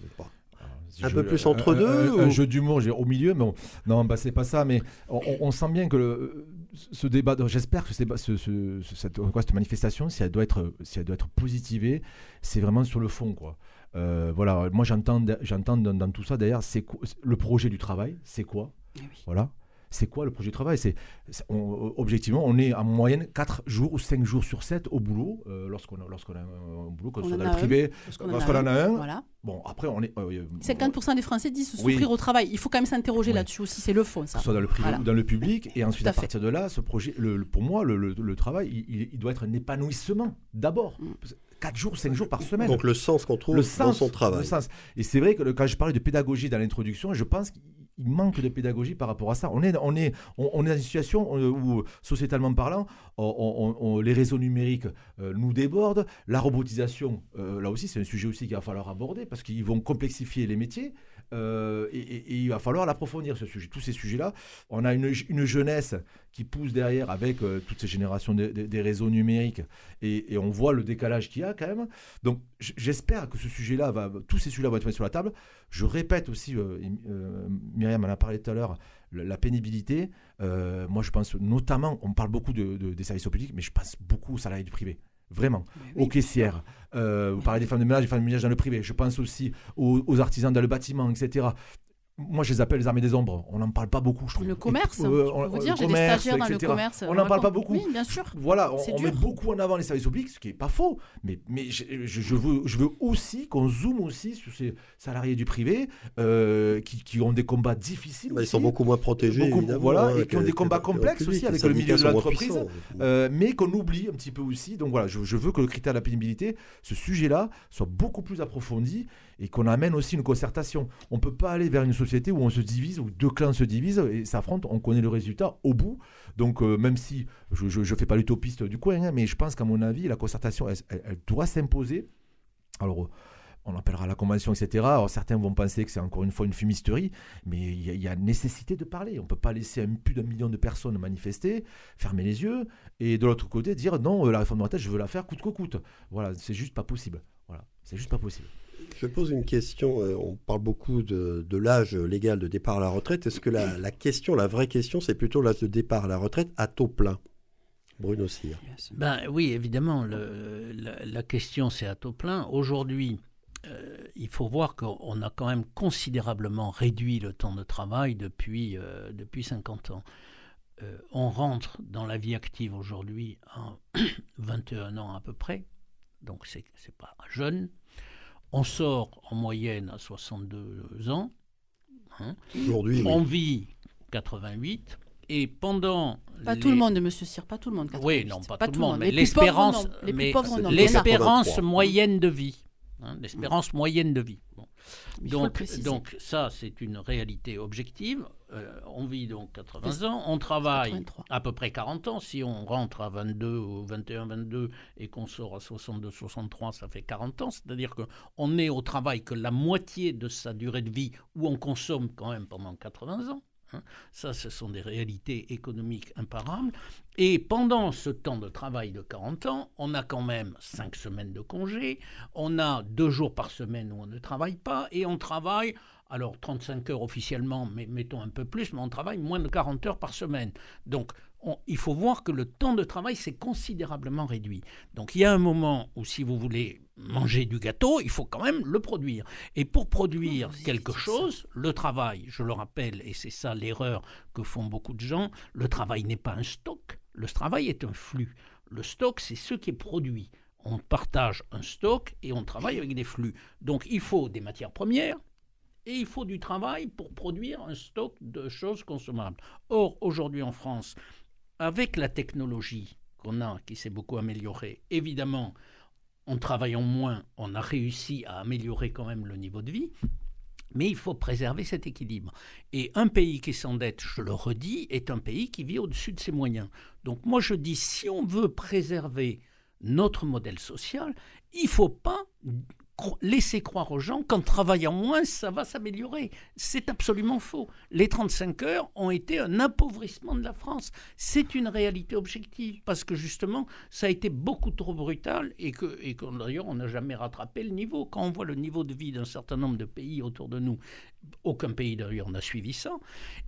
Un peu plus entre un- deux, Un, un ou- jeu d'humour, j'ai- au milieu, mais on- non, bah, c'est pas ça. Mais on sent bien que le- ce débat, j'espère que ce débat- ce- ce- ce- cette, quoi, cette manifestation, si elle doit être, si elle doit être positivée, c'est vraiment sur le fond, quoi. Euh, voilà, moi j'entends, j'entends dans, dans tout ça d'ailleurs, c'est le projet du travail, c'est quoi? Eh oui. Voilà. C'est quoi le projet de travail? C'est, c'est- on- Objectivement, on est en moyenne 4 jours ou 5 jours sur 7 au boulot, euh, lorsqu'on, a, lorsqu'on a un boulot, qu'on On soit dans le un, privé. En Lorsqu'on en a un, Voilà. bon, après, on est. euh, 50% des Français disent Oui. souffrir au travail. Il faut quand même s'interroger Oui. là-dessus aussi. C'est le fond, ça. que ce soit dans le privé Voilà. ou dans le public. Et ensuite, Tout à partir de là, ce projet, le, le- pour moi, le, le- le travail, il, doit être un épanouissement d'abord. Mm. 4 jours, 5 jours par semaine. Donc le sens qu'on trouve le dans sens, son travail. le sens. Et c'est vrai que le- quand je parlais de pédagogie dans l'introduction, je pense qu'il manque de pédagogie par rapport à ça. On est, dans une situation euh, où, sociétalement parlant, les réseaux numériques euh, nous débordent. La robotisation, euh, là aussi, c'est un sujet aussi qu'il va falloir aborder parce qu'ils vont complexifier les métiers. Euh, et, il va falloir l'approfondir, ce sujet, tous ces sujets-là. On a une, jeunesse qui pousse derrière avec euh, toutes ces générations des réseaux numériques et, on voit le décalage qu'il y a quand même. Donc j'espère que ce sujet-là, va, tous ces sujets-là vont être mis sur la table. Je répète aussi, euh, Myriam en a parlé tout à l'heure, la, pénibilité. moi je pense notamment, on parle beaucoup de, des services publics, mais je pense beaucoup aux salariés du privé vraiment, aux caissières. Euh, vous parlez des femmes de ménage, des femmes de ménage dans le privé. Je pense aussi aux, artisans dans le bâtiment, etc moi, je les appelle les armées des ombres. On n'en parle pas beaucoup, je trouve. Le commerce, euh, je peux vous dire, j'ai des stagiaires dans le commerce. On n'en parle pas beaucoup. Oui, bien sûr. Voilà, on, met beaucoup en avant les services publics, ce qui n'est pas faux. Mais, mais je, je, veux, je veux aussi qu'on zoome aussi sur ces salariés du privé euh, qui, qui, ont des combats difficiles. Bah, ils sont beaucoup moins protégés. voilà, hein, et qui ont des combats complexes aussi avec le milieu de l'entreprise. Euh, mais qu'on oublie un petit peu aussi. Donc voilà, je, je veux que le critère de la pénibilité, ce sujet-là, soit beaucoup plus approfondi et qu'on amène aussi une concertation. On ne peut pas aller vers une société où on se divise, où deux clans se divisent et s'affrontent. On connaît le résultat au bout. Donc, euh, même si je ne fais pas l'utopiste du coin, hein, mais je pense qu'à mon avis, la concertation, elle, doit s'imposer. Alors, on appellera la convention, etc. Alors, certains vont penser que c'est encore une fois une fumisterie, mais il y, a nécessité de parler. On ne peut pas laisser plus d'un million de personnes manifester, fermer les yeux, et de l'autre côté dire non, euh, la réforme de la retraite, je veux la faire coûte que coûte. Voilà, c'est juste pas possible. Voilà, c'est juste pas possible. Je pose une question. Euh, on parle beaucoup de, l'âge légal de départ à la retraite. Est-ce que la, question, la vraie question, c'est plutôt l'âge de départ à la retraite à taux plein? Bruno Cyr. Ben, oui, évidemment, la, question, c'est à taux plein. Aujourd'hui, euh, il faut voir qu'on a quand même considérablement réduit le temps de travail depuis, euh, depuis 50 ans. on rentre dans la vie active aujourd'hui à 21 ans à peu près, donc c'est n'est pas jeune. On sort en moyenne à 62 ans. Hein. Aujourd'hui, on vit 88. Et pendant. Pas tout le monde, monsieur Cyr, pas tout le monde. Oui, non, pas, tout, le monde. Mais l'espérance l'espérance moyenne de vie. Hein, l'espérance moyenne de vie. Donc, donc ça, c'est une réalité objective. Euh, on vit donc 80 ans, on travaille à peu près 40 ans. Si on rentre à 22 ou 21, 22 et qu'on sort à 62, 63, ça fait 40 ans. C'est-à-dire qu'on est au travail que la moitié de sa durée de vie où on consomme quand même pendant 80 ans. Hein. Ça, ce sont des réalités économiques imparables. Et pendant ce temps de travail de 40 ans, on a quand même 5 semaines de congé, on a 2 jours par semaine où on ne travaille pas, et on travaille, alors 35 heures officiellement, mais mettons un peu plus, mais on travaille moins de 40 heures par semaine. Donc il faut voir que le temps de travail s'est considérablement réduit. Donc il y a un moment où si vous voulez manger du gâteau, il faut quand même le produire. Et pour produire quelque chose, le travail, je le rappelle, et c'est ça l'erreur que font beaucoup de gens, le travail n'est pas un stock, le travail est un flux. Le stock, c'est ce qui est produit. On partage un stock et on travaille avec des flux. Donc il faut des matières premières, et il faut du travail pour produire un stock de choses consommables. Or, aujourd'hui en France, avec la technologie qu'on a, qui s'est beaucoup améliorée, évidemment, en travaillant moins, on a réussi à améliorer quand même le niveau de vie. Mais il faut préserver cet équilibre. Et un pays qui s'endette, je le redis, est un pays qui vit au-dessus de ses moyens. Donc moi je dis, si on veut préserver notre modèle social, il ne faut pas laisser croire aux gens qu'en travaillant moins, ça va s'améliorer. C'est absolument faux. Les 35 heures ont été un appauvrissement de la France. C'est une réalité objective, parce que justement, ça a été beaucoup trop brutal et que, et d'ailleurs, on n'a jamais rattrapé le niveau. Quand on voit le niveau de vie d'un certain nombre de pays autour de nous, aucun pays d'ailleurs n'a suivi ça.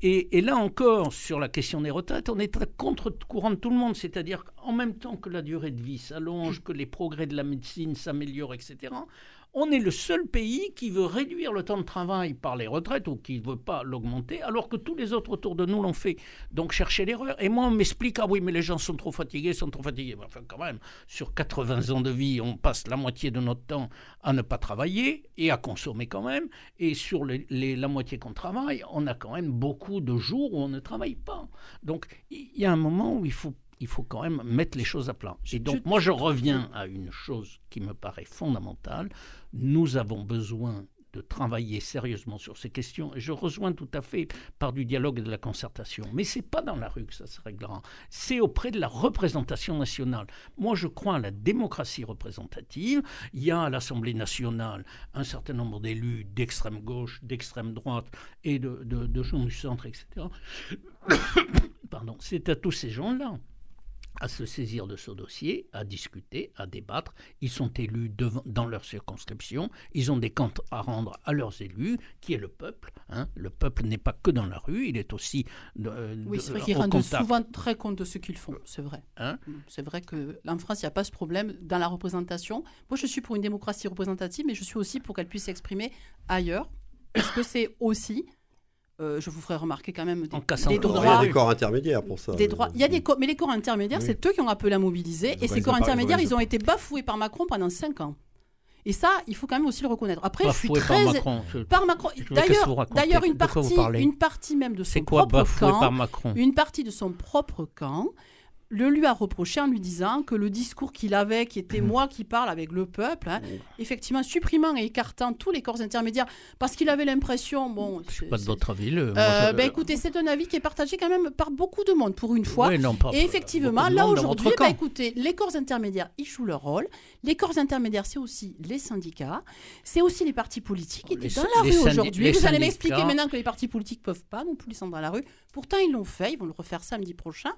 Et, et, là encore, sur la question des retraites, on est à contre-courant de tout le monde. C'est-à-dire qu'en même temps que la durée de vie s'allonge, que les progrès de la médecine s'améliorent, etc., on est le seul pays qui veut réduire le temps de travail par les retraites ou qui ne veut pas l'augmenter, alors que tous les autres autour de nous l'ont fait. Donc chercher l'erreur. Et moi, on m'explique, ah oui, mais les gens sont trop fatigués, sont trop fatigués. Enfin, quand même, sur 80 ans de vie, on passe la moitié de notre temps à ne pas travailler et à consommer quand même. Et sur la moitié qu'on travaille, on a quand même beaucoup de jours où on ne travaille pas. Donc, il y a un moment où il faut il faut quand même mettre les choses à plat. Et donc, moi, je reviens à une chose qui me paraît fondamentale. Nous avons besoin de travailler sérieusement sur ces questions. Et je rejoins tout à fait par du dialogue et de la concertation. Mais c'est pas dans la rue que ça se réglera. C'est auprès de la représentation nationale. Moi, je crois à la démocratie représentative. Il y a à l'Assemblée nationale un certain nombre d'élus d'extrême gauche, d'extrême droite et de, de, de gens du centre, etc. Pardon. C'est à tous ces gens-là à se saisir de ce dossier, à discuter, à débattre. Ils sont élus devant, dans leur circonscription, ils ont des comptes à rendre à leurs élus, qui est le peuple. Hein. Le peuple n'est pas que dans la rue, il est aussi de, Oui, c'est vrai qu'ils rendent souvent très compte de ce qu'ils font, c'est vrai. Hein c'est vrai qu'en France, il n'y a pas ce problème dans la représentation. Moi, je suis pour une démocratie représentative, mais je suis aussi pour qu'elle puisse s'exprimer ailleurs, parce que c'est aussi euh, je vous ferai remarquer quand même des, droits. Il y a des corps intermédiaires pour ça. Des droits. Il y a des mais les corps intermédiaires, c'est eux qui ont appelé à mobiliser. Et ces corps intermédiaires, ils ont été bafoués par Macron pendant 5 ans. Et ça, il faut quand même aussi le reconnaître. Après, je suis très par Macron. Par Macron. D'ailleurs, d'ailleurs, une partie, une partie même de son quoi, propre camp, par Macron? une partie de son propre camp le lui a reproché en lui disant que le discours qu'il avait, qui était moi qui parle avec le peuple, hein, effectivement supprimant et écartant tous les corps intermédiaires, parce qu'il avait l'impression, bon, je pas de votre avis. Le... Euh, ben, écoutez, c'est un avis qui est partagé quand même par beaucoup de monde pour une fois. et effectivement, là aujourd'hui, ben, écoutez, les corps intermédiaires, ils jouent leur rôle. Les corps intermédiaires, c'est aussi les syndicats, c'est aussi les partis politiques qui étaient dans la rue aujourd'hui. Vous allez m'expliquer maintenant que les partis politiques peuvent pas non plus descendre dans la rue. Pourtant, ils l'ont fait. Ils vont le refaire samedi prochain.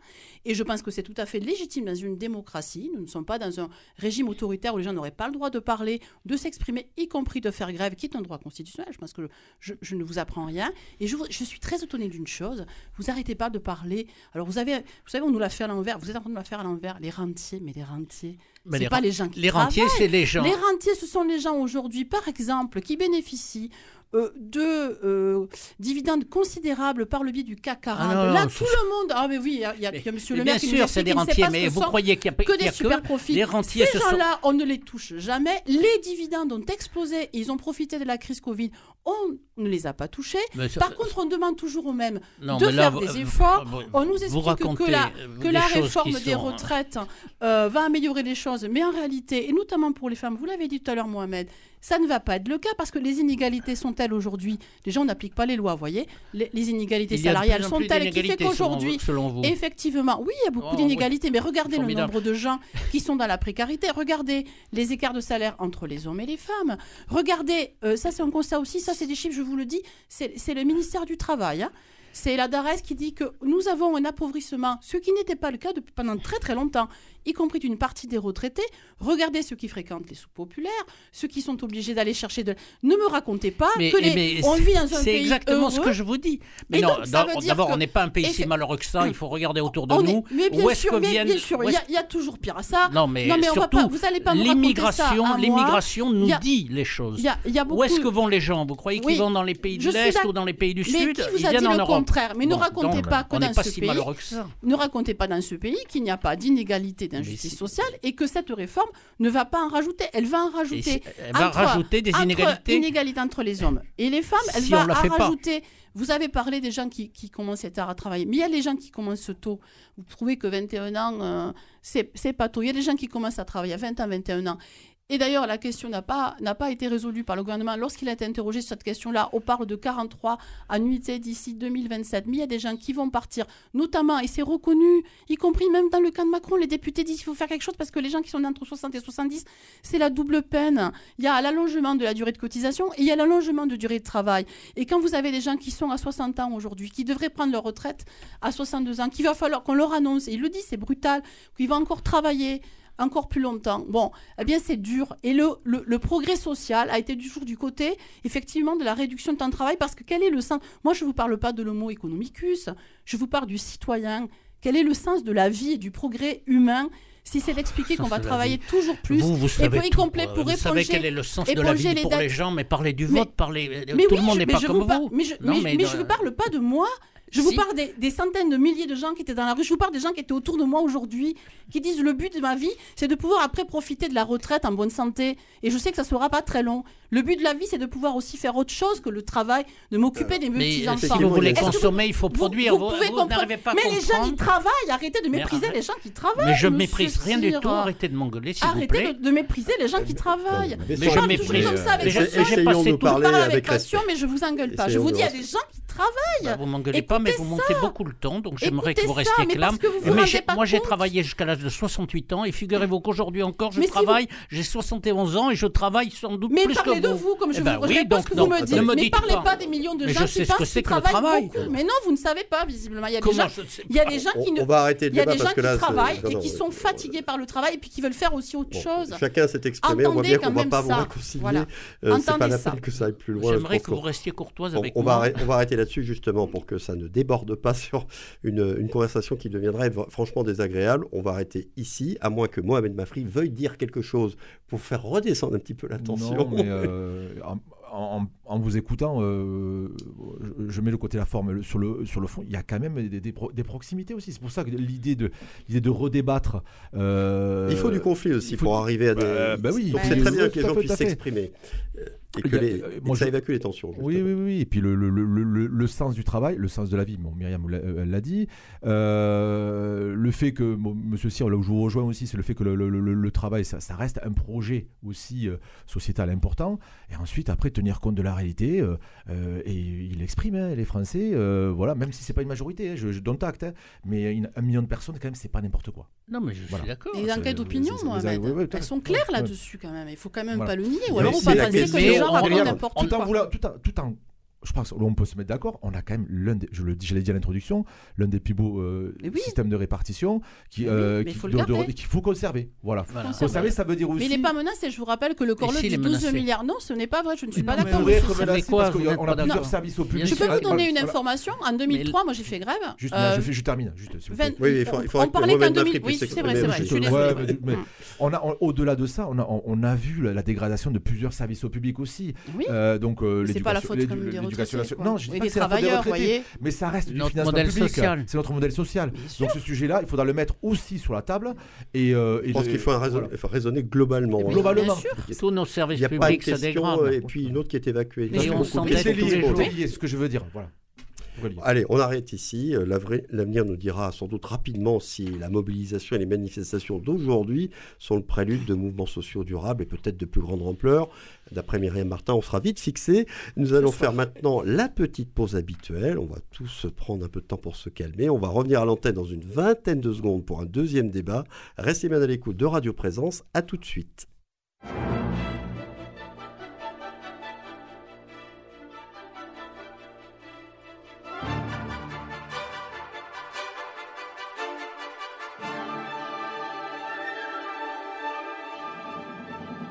Et je pense que c'est tout à fait légitime dans une démocratie. Nous ne sommes pas dans un régime autoritaire où les gens n'auraient pas le droit de parler, de s'exprimer, y compris de faire grève, qui est un droit constitutionnel. Je pense que je, ne vous apprends rien. Et je, suis très étonnée d'une chose. Vous arrêtez pas de parler. Alors, vous, avez, vous savez, on nous l'a fait à l'envers. Vous êtes en train de la faire à l'envers. Les rentiers, mais les rentiers. C'est pas les gens qui Les rentiers, c'est les gens. Les rentiers, ce sont les gens aujourd'hui, par exemple, qui bénéficient euh, de euh, dividendes considérables par le biais du CAC 40. Ah Là, tout le monde. Ah, mais oui, il y, a, y a monsieur le maire qui sûr, c'est des rentiers, mais vous croyez qu'il y a que des super profits. Les rentiers, Ces gens-là, on ne les touche jamais. Les dividendes ont explosé. Ils ont profité de la crise Covid. On ne les a pas touchés. Par contre, on demande toujours aux mêmes de faire des efforts. on nous explique que la, que la réforme des retraites euh, va améliorer les choses. Mais en réalité, et notamment pour les femmes, vous l'avez dit tout à l'heure, Mohamed, ça ne va pas être le cas parce que les inégalités sont telles aujourd'hui. Les gens n'appliquent pas les lois, vous voyez. Les, inégalités salariales sont telles qui fait qu'aujourd'hui, effectivement, oui, il y a beaucoup oh, d'inégalités, mais regardez le nombre de gens qui sont dans la précarité. Regardez les écarts de salaire entre les hommes et les femmes. Regardez, euh, ça c'est un constat aussi, ça c'est des chiffres, je vous le dis, c'est le ministère du Travail. Hein. C'est la DARES qui dit que nous avons un appauvrissement, ce qui n'était pas le cas depuis pendant très très longtemps y compris d'une partie des retraités. Regardez ceux qui fréquentent les soupes populaires, ceux qui sont obligés d'aller chercher de. Ne me racontez pas que les... on vit dans un pays C'est exactement ce que je vous dis. Mais non, d'abord, on n'est pas un pays si malheureux que ça. Il faut regarder autour de nous. mais bien sûr, bien sûr, il y, a toujours pire à ça. Non, mais, surtout, vous allez pas l'immigration, l'immigration nous dit les choses. Où est-ce que vont les gens? Vous croyez qu'ils vont dans les pays de l'Est ou dans les pays du Sud? Ils viennent en Europe. Contraire Mais ne racontez pas que dans ce pays, ne racontez pas dans ce pays qu'il n'y a pas d'inégalité d'injustice sociale et que cette réforme ne va pas en rajouter. Elle va en rajouter. Elle va rajouter des inégalités. inégalités entre les hommes et les femmes. Elle va en rajouter. Vous avez parlé des gens qui, qui, commencent tard à travailler, mais il y a les gens qui commencent tôt. Vous trouvez que 21 ans, euh, c'est pas tôt. Il y a des gens qui commencent à travailler à 20 ans, 21 ans. Et d'ailleurs, la question n'a pas, été résolue par le gouvernement. Lorsqu'il a été interrogé sur cette question-là, on parle de 43 annuités d'ici 2027. Mais il y a des gens qui vont partir, notamment, et c'est reconnu, y compris même dans le cas de Macron, les députés disent qu'il faut faire quelque chose parce que les gens qui sont entre 60 et 70, c'est la double peine. Il y a l'allongement de la durée de cotisation et il y a l'allongement de durée de travail. Et quand vous avez des gens qui sont à 60 ans aujourd'hui, qui devraient prendre leur retraite à 62 ans, qu'il va falloir qu'on leur annonce, et il le dit, c'est brutal, qu'ils vont encore travailler encore plus longtemps. Bon, eh bien c'est dur. Et le, le, progrès social a été toujours du côté, effectivement, de la réduction de temps de travail, parce que quel est le sens? Moi, je ne vous parle pas de l'homo economicus, je vous parle du citoyen. Quel est le sens de la vie et du progrès humain si c'est d'expliquer qu'on va travailler toujours plus vous, vous savez et pour, pour éponger, savez quel est le sens de la vie pour les gens, mais parler du vote, parler, tout le monde n'est pas comme vous. mais je ne vous parle pas de moi, Je vous Si. parle des, des centaines de milliers de gens qui étaient dans la rue. Je vous parle des gens qui étaient autour de moi aujourd'hui, qui disent le but de ma vie, c'est de pouvoir après profiter de la retraite en bonne santé. Et je sais que ça sera pas très long. Le but de la vie, c'est de pouvoir aussi faire autre chose que le travail, de m'occuper des Mais petits euh, enfants. si vous voulez vous- consommer, il faut produire. Vous, pouvez vous comprendre. n'arrivez pas à Mais les gens, ils travaillent. Arrêtez de mépriser arrête- les gens qui travaillent. Mais je monsieur méprise rien du tout. Arrêtez de m'engueuler, s'il vous Arrêtez plaît. de, de mépriser les gens qui travaillent. Mais je méprise. toujours comme ça avec j'ai- passion. mais passé tout Je parler parle avec avec passion, respect. mais je vous engueule pas. Je vous dis, il y a rester- des gens qui travaillent. Bah, vous m'engueulez pas, mais vous manquez beaucoup le temps, donc j'aimerais que vous restiez calme. moi, j'ai travaillé jusqu'à l'âge de 68 ans, et figurez-vous qu'aujourd'hui encore, je travaille, j'ai 71 ans, et je travaille sans doute plus que de vous. comme je Eh vous ben je oui, réponds donc ce que non, vous me ne dites. me mais parlez pas. pas des millions de Mais gens qui que le travaillent travail. beaucoup. Mais non, vous ne savez pas, visiblement. Il y a des Comment gens, je ne sais il y a pas des gens On, qui ne... on va arrêter le Il y a débat des gens parce que qui là, travaillent et qui sont fatigués par le travail et puis qui veulent faire aussi autre bon, chose. Chacun s'est exprimé. on voit bien qu'on ne va pas vous réconcilier. Voilà. Euh, c'est pas la ça. peine que ça aille plus loin. J'aimerais que vous restiez courtoise avec moi. on va arrêter là-dessus justement pour que ça ne déborde pas sur une, conversation qui deviendrait franchement désagréable. On va arrêter ici, à moins que Mohamed Mafri veuille dire quelque chose pour faire redescendre un petit peu la tension. Non, mais euh, en, en- en vous écoutant, euh, je, je mets le côté la forme le- sur le, sur le fond. Il y a quand même des, des pro- des proximités aussi. C'est pour ça que l'idée de, l'idée de redébattre. euh, Il faut du conflit aussi faut pour du- arriver à des. Bah, bah oui. Donc Bah c'est très bien que les gens puissent s'exprimer euh, et que, a- les, euh, que moi, ça je- évacue les tensions. Oui, justement. oui, oui, oui. Et puis le, le, le, le, sens du travail, le sens de la vie, bon, Myriam l'a- euh, dit. Euh, le fait que, bon, monsieur Cyr, là où je vous rejoins aussi, c'est le fait que le, travail, ça, ça reste un projet aussi euh, sociétal important. Et ensuite, après, tenir compte de la réalité. euh, et il exprime, hein, les Français, voilà, même si c'est pas une majorité, hein, je, je donne acte, hein, mais une- un million de personnes, quand même, c'est pas n'importe quoi. Non, mais je Voilà. suis d'accord. Les enquêtes d'opinion, oui, oui, à elles sont claires là-dessus quand même. Il faut quand même Voilà. pas le nier. Ou alors on va la penser que les gens on racontent n'importe quoi. voulant- tout en, tout en- je pense qu'on peut se mettre d'accord, on a quand même l'un des, je le dis, je l'ai dit à l'introduction, l'un des plus beaux euh, oui. systèmes de répartition qui, Mais euh, oui, mais qui- faut qu'il faut conserver. Voilà. Voilà. Conserver. Conserver, ça veut dire aussi. Mais il n'est pas menacé. Je vous rappelle que le s'il dit est 12 menacé milliards. Non, ce n'est pas vrai. Je ne suis Mais pas d'accord. parce qu'on a plusieurs services au public. Je peux vous donner une information. En 2003, moi j'ai fait grève. Juste, Euh, je, je termine. Juste, s'il vous. Oui, il faut- on parlait qu'en Mohamed 2000. Mafri Oui, c'est vrai, c'est vrai. On a, on- au-delà de ça, on a, on, on vu la, dégradation de plusieurs services au public aussi. Oui. Donc, C'est pas la faute comme l'éducation nationale. Non, je dis Oui, pas que c'est la faute des retraités, voyez. mais ça reste du Notre financement modèle public. social. C'est notre modèle social. Bien sûr. Donc ce sujet-là, il faudra le mettre aussi sur la table. Et, euh, et Je pense qu'il faut un raison- voilà. il faut raisonner globalement. Mais Globalement. Bien sûr. Tous nos Il services n'y a pas une publics question dégradent. et puis une autre qui est évacuée. Mais Ça Et on c'est tous lié, les jours. c'est lié, c'est ce que je veux dire. Voilà. Allez, on arrête ici. Euh, L'avenir nous dira sans doute rapidement si la mobilisation et les manifestations d'aujourd'hui sont le prélude de mouvements sociaux durables et peut-être de plus grande ampleur. D'après Myriam Martin, on sera vite fixé. Nous allons faire maintenant la petite pause habituelle. On va tous se prendre un peu de temps pour se calmer. On va revenir à l'antenne dans une vingtaine de secondes pour un deuxième débat. Restez bien à l'écoute de Radio Présence. À tout de suite.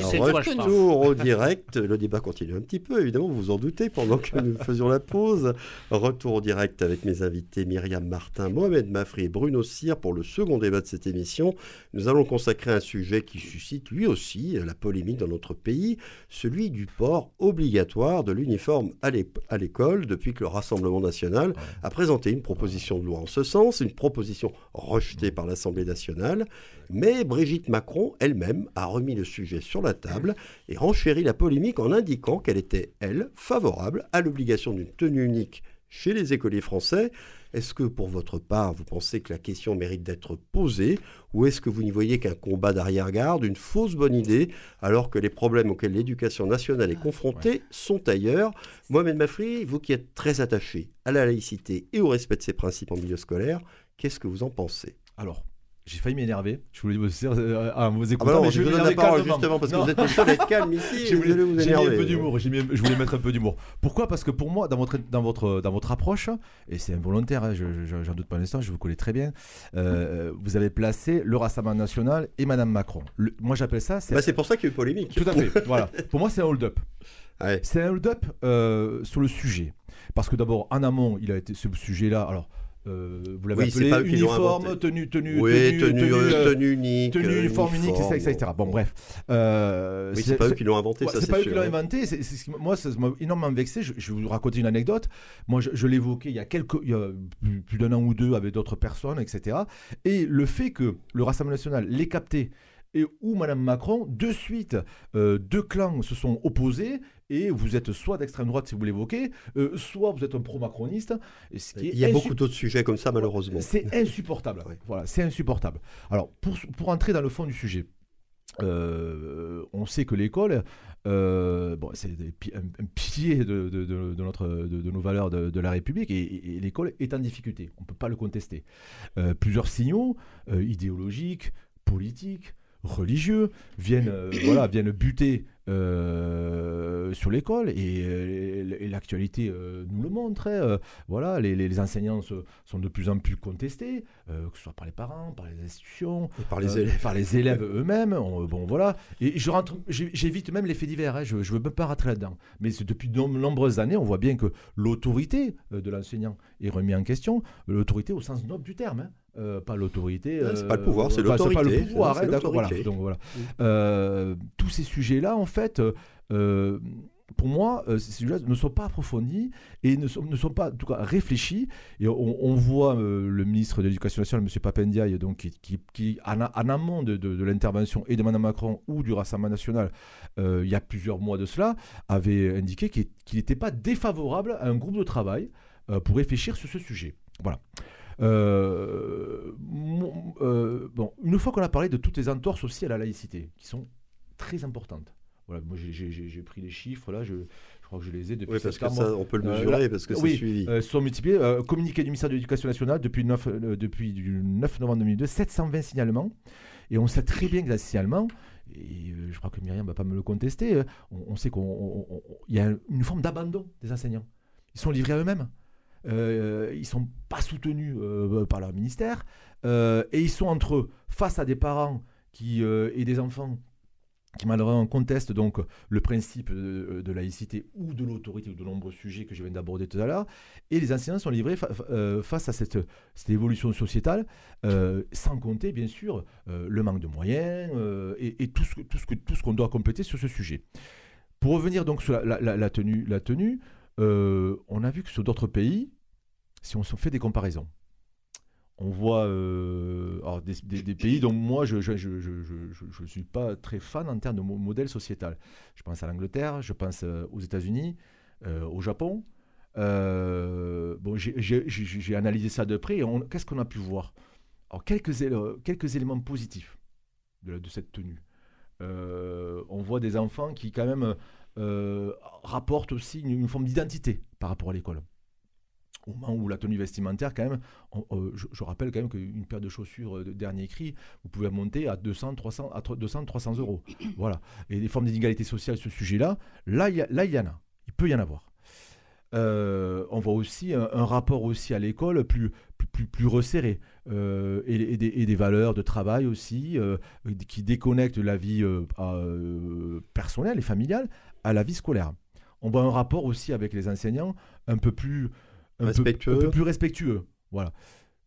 Toi, je retour au direct. Le débat continue un petit peu, évidemment, vous vous en doutez, pendant que nous faisions la pause. Retour au direct avec mes invités Myriam Martin, Mohamed Mafri et Bruno Cyr pour le second débat de cette émission. Nous allons consacrer un sujet qui suscite lui aussi la polémique dans notre pays, celui du port obligatoire de l'uniforme à l'école depuis que le Rassemblement national a présenté une proposition de loi en ce sens, une proposition rejetée par l'Assemblée nationale. Mais Brigitte Macron elle-même a remis le sujet sur la table et renchérit la polémique en indiquant qu'elle était, elle, favorable à l'obligation d'une tenue unique chez les écoliers français. Est-ce que pour votre part, vous pensez que la question mérite d'être posée ou est-ce que vous n'y voyez qu'un combat d'arrière-garde, une fausse bonne idée, alors que les problèmes auxquels l'éducation nationale est confrontée sont ailleurs? Mohamed Mafri, vous qui êtes très attaché à la laïcité et au respect de ses principes en milieu scolaire, qu'est-ce que vous en pensez? Alors, j'ai failli m'énerver. Je voulais vous dire euh, en vous Ah bah non, mais je vous donne la parole justement parce que Non. vous êtes le seul à être calme ici J'ai vous allez vous mis un énerver. peu d'humour. Je voulais mettre un peu d'humour. Pourquoi? Parce que pour moi, dans votre, dans votre, dans votre approche, et c'est involontaire, hein, je, je- j'en doute pas un instant, je vous connais très bien, euh, vous avez placé le Rassemblement national et Madame Macron. Le- moi, j'appelle ça. C'est Bah, c'est pour ça qu'il y a eu polémique. tout à fait. voilà. Pour moi, c'est un hold-up. Ouais. C'est un hold-up euh, sur le sujet. Parce que d'abord, en amont, il a été ce sujet-là. Alors, euh, vous l'avez Oui, appelé eux uniforme, tenue, tenue, Oui, tenue, tenue, tenue, euh, euh, tenue unique. tenue, euh, uniforme unique, etc., uniforme. etc. Bon, bref. Euh, Oui, c'est pas eux qui l'ont inventé, Ouais, ça c'est pas eux sûr. qui l'ont inventé. c'est- c'est ce qui- moi, ça m'a énormément vexé. Je, je vais vous raconter une anecdote. Moi, je, je l'évoquais il y a quelques, il y a plus, plus d'un an ou deux avec d'autres personnes, etc. Et le fait que le Rassemblement national l'ait capté et où Madame Macron, de suite, euh, deux clans se sont opposés. Et vous êtes soit d'extrême droite, si vous l'évoquez, euh, soit vous êtes un pro-macroniste. Il y a beaucoup d'autres sujets comme ça, malheureusement. c'est insupportable. Ouais. Voilà, c'est insupportable. Alors, pour, pour entrer dans le fond du sujet, euh, on sait que l'école, euh, bon, c'est un, un pilier de, de- notre, de, nos valeurs de, de la République et, l'école est en difficulté. On ne peut pas le contester. Euh, plusieurs signaux idéologiques, politiques, religieux viennent, euh, voilà, viennent buter euh, sur l'école et, euh, et l'actualité euh, nous le montre. hein. Voilà, les, enseignants se- sont de plus en plus contestés, que ce soit par les parents, par les institutions, Et par les élèves. par les élèves eux-mêmes. On- Bon, voilà. Et je rentre, j'évite même les faits divers. hein, je ne veux même pas rentrer là-dedans. Mais depuis de nombreuses années, on voit bien que l'autorité de l'enseignant est remise en question. L'autorité au sens noble du terme. hein. Euh, pas l'autorité. C'est pas le pouvoir, c'est enfin, pas l'autorité, le pouvoir, c'est hein, d'accord, voilà. l'autorité. Donc voilà. Euh, tous ces sujets-là, en fait, euh, euh, pour moi, euh, ces sujets ne sont pas approfondis et ne sont, ne sont pas, en tout cas, réfléchis. Et on, on voit euh, le ministre de l'Éducation nationale, M. Papendiaï, donc, qui, qui, qui, en, amont de, de- de l'intervention et de Mme Macron ou du Rassemblement national, euh, il y a plusieurs mois de cela, avait indiqué qu'il n'était pas défavorable à un groupe de travail euh, pour réfléchir sur ce sujet. Voilà. Euh, euh, bon, une fois qu'on a parlé de toutes les entorses aussi à la laïcité, qui sont très importantes. Voilà, moi j'ai- pris les chiffres là, je, je crois que je les ai depuis Oui, parce que ça, on peut le Euh, mesurer, là- parce que c'est oui, suivi. euh, sont multipliés. euh, communiqué du ministère de l'Éducation nationale depuis, le 9, euh, depuis du 9 novembre 2002, 720 signalements. Et on sait très bien que les signalements, et je crois que Myriam ne va pas me le contester, on, on sait qu'il y a une forme d'abandon des enseignants. Ils sont livrés à eux-mêmes. Euh, ils sont pas soutenus euh, par leur ministère. euh, et ils sont entre eux, face à des parents qui, euh, et des enfants qui malheureusement contestent donc le principe de, de laïcité ou de l'autorité ou de nombreux sujets que je viens d'aborder tout à l'heure. Et les enseignants sont livrés fa- fa- face à cette, cette évolution sociétale, sans compter bien sûr le manque de moyens et, tout ce, tout ce qu'on doit compléter sur ce sujet. Pour revenir donc sur la tenue, la tenue euh, on a vu que sur d'autres pays, si on fait des comparaisons, on voit euh, des, pays dont moi je ne suis pas très fan en termes de mo- modèle sociétal. Je pense à l'Angleterre, je pense euh, aux États-Unis, au Japon. Bon, j'ai- analysé ça de près qu'est-ce qu'on a pu voir? Alors, quelques, éle- quelques éléments positifs de, cette tenue. On voit des enfants qui, quand même, euh, rapportent aussi une, une forme d'identité par rapport à l'école. Au moment où la tenue vestimentaire, quand même, on- euh, je, je rappelle quand même qu'une paire de chaussures de dernier cri, vous pouvez monter à 200, 300, à 200, 300 euros. Voilà. Et des formes d'inégalité sociale sur ce sujet-là, là, il y, a- là, il y en a. Il peut y en avoir. Euh, on voit aussi un, un rapport aussi à l'école plus, plus, plus, plus resserré euh, et, et des, et des valeurs de travail aussi qui déconnectent la vie personnelle et familiale à la vie scolaire. On voit un rapport aussi avec les enseignants un peu plus un peu- Respectueux. un peu plus respectueux. Voilà.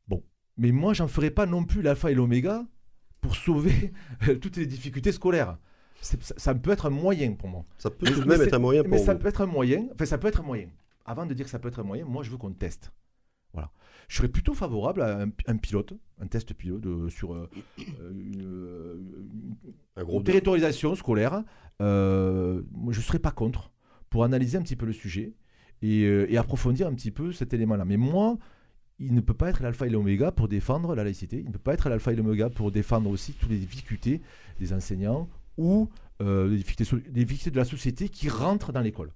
Bon, mais moi j'en ferai pas non plus l'alpha et l'oméga pour sauver toutes les difficultés scolaires. Ça, ça peut être un moyen pour moi. Ça peut Mais- tout de mais même c'est- être un moyen pour Mais ça peut être un moyen. Enfin, ça peut être un moyen. Avant de dire que ça peut être un moyen, moi, je veux qu'on teste. Voilà. Je serais plutôt favorable à un, un pilote, un test pilote euh, sur euh, euh, une, Un une groupe de- territorialisation scolaire. Euh, moi, je ne serais pas contre pour analyser un petit peu le sujet et, et approfondir un petit peu cet élément-là. Mais moi, il ne peut pas être l'alpha et l'oméga pour défendre la laïcité. Il ne peut pas être l'alpha et l'oméga pour défendre aussi toutes les difficultés des enseignants ou euh, les, difficultés, les difficultés de la société qui rentrent dans l'école.